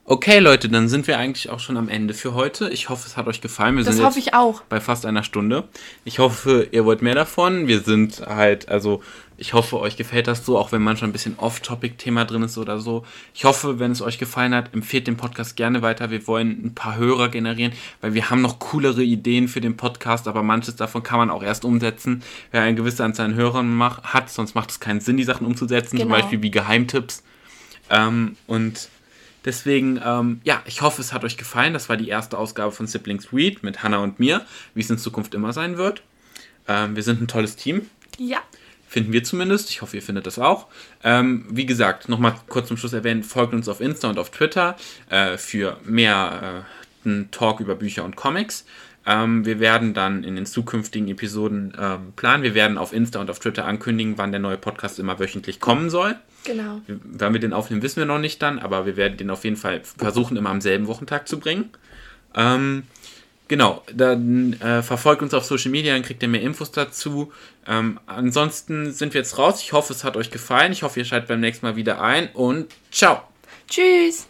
Okay, Leute, dann sind wir eigentlich auch schon am Ende für heute. Ich hoffe, es hat euch gefallen. Wir das sind hoffe ich auch. Bei fast einer Stunde. Ich hoffe, ihr wollt mehr davon. Wir sind halt, also, ich hoffe, euch gefällt das so, auch wenn manchmal ein bisschen Off-Topic-Thema drin ist oder so. Ich hoffe, wenn es euch gefallen hat, empfehlt den Podcast gerne weiter. Wir wollen ein paar Hörer generieren, weil wir haben noch coolere Ideen für den Podcast, aber manches davon kann man auch erst umsetzen, wer eine gewisse Anzahl an Hörern macht, hat. Sonst macht es keinen Sinn, die Sachen umzusetzen, genau. zum Beispiel wie Geheimtipps. Ähm, und Deswegen, ähm, ja, ich hoffe, es hat euch gefallen. Das war die erste Ausgabe von Siblings Read mit Hannah und mir, wie es in Zukunft immer sein wird. Ähm, wir sind ein tolles Team. Ja. Finden wir zumindest. Ich hoffe, ihr findet das auch. Ähm, wie gesagt, nochmal kurz zum Schluss erwähnen, folgt uns auf Insta und auf Twitter äh, für mehr äh, Talk über Bücher und Comics. Ähm, wir werden dann in den zukünftigen Episoden ähm, planen. Wir werden auf Insta und auf Twitter ankündigen, wann der neue Podcast immer wöchentlich kommen soll. Genau. Wann wir den aufnehmen, wissen wir noch nicht dann, aber wir werden den auf jeden Fall versuchen, immer am selben Wochentag zu bringen. Ähm, genau, dann äh, verfolgt uns auf Social Media, dann kriegt ihr mehr Infos dazu. Ähm, ansonsten sind wir jetzt raus. Ich hoffe, es hat euch gefallen. Ich hoffe, ihr schaltet beim nächsten Mal wieder ein und ciao. Tschüss.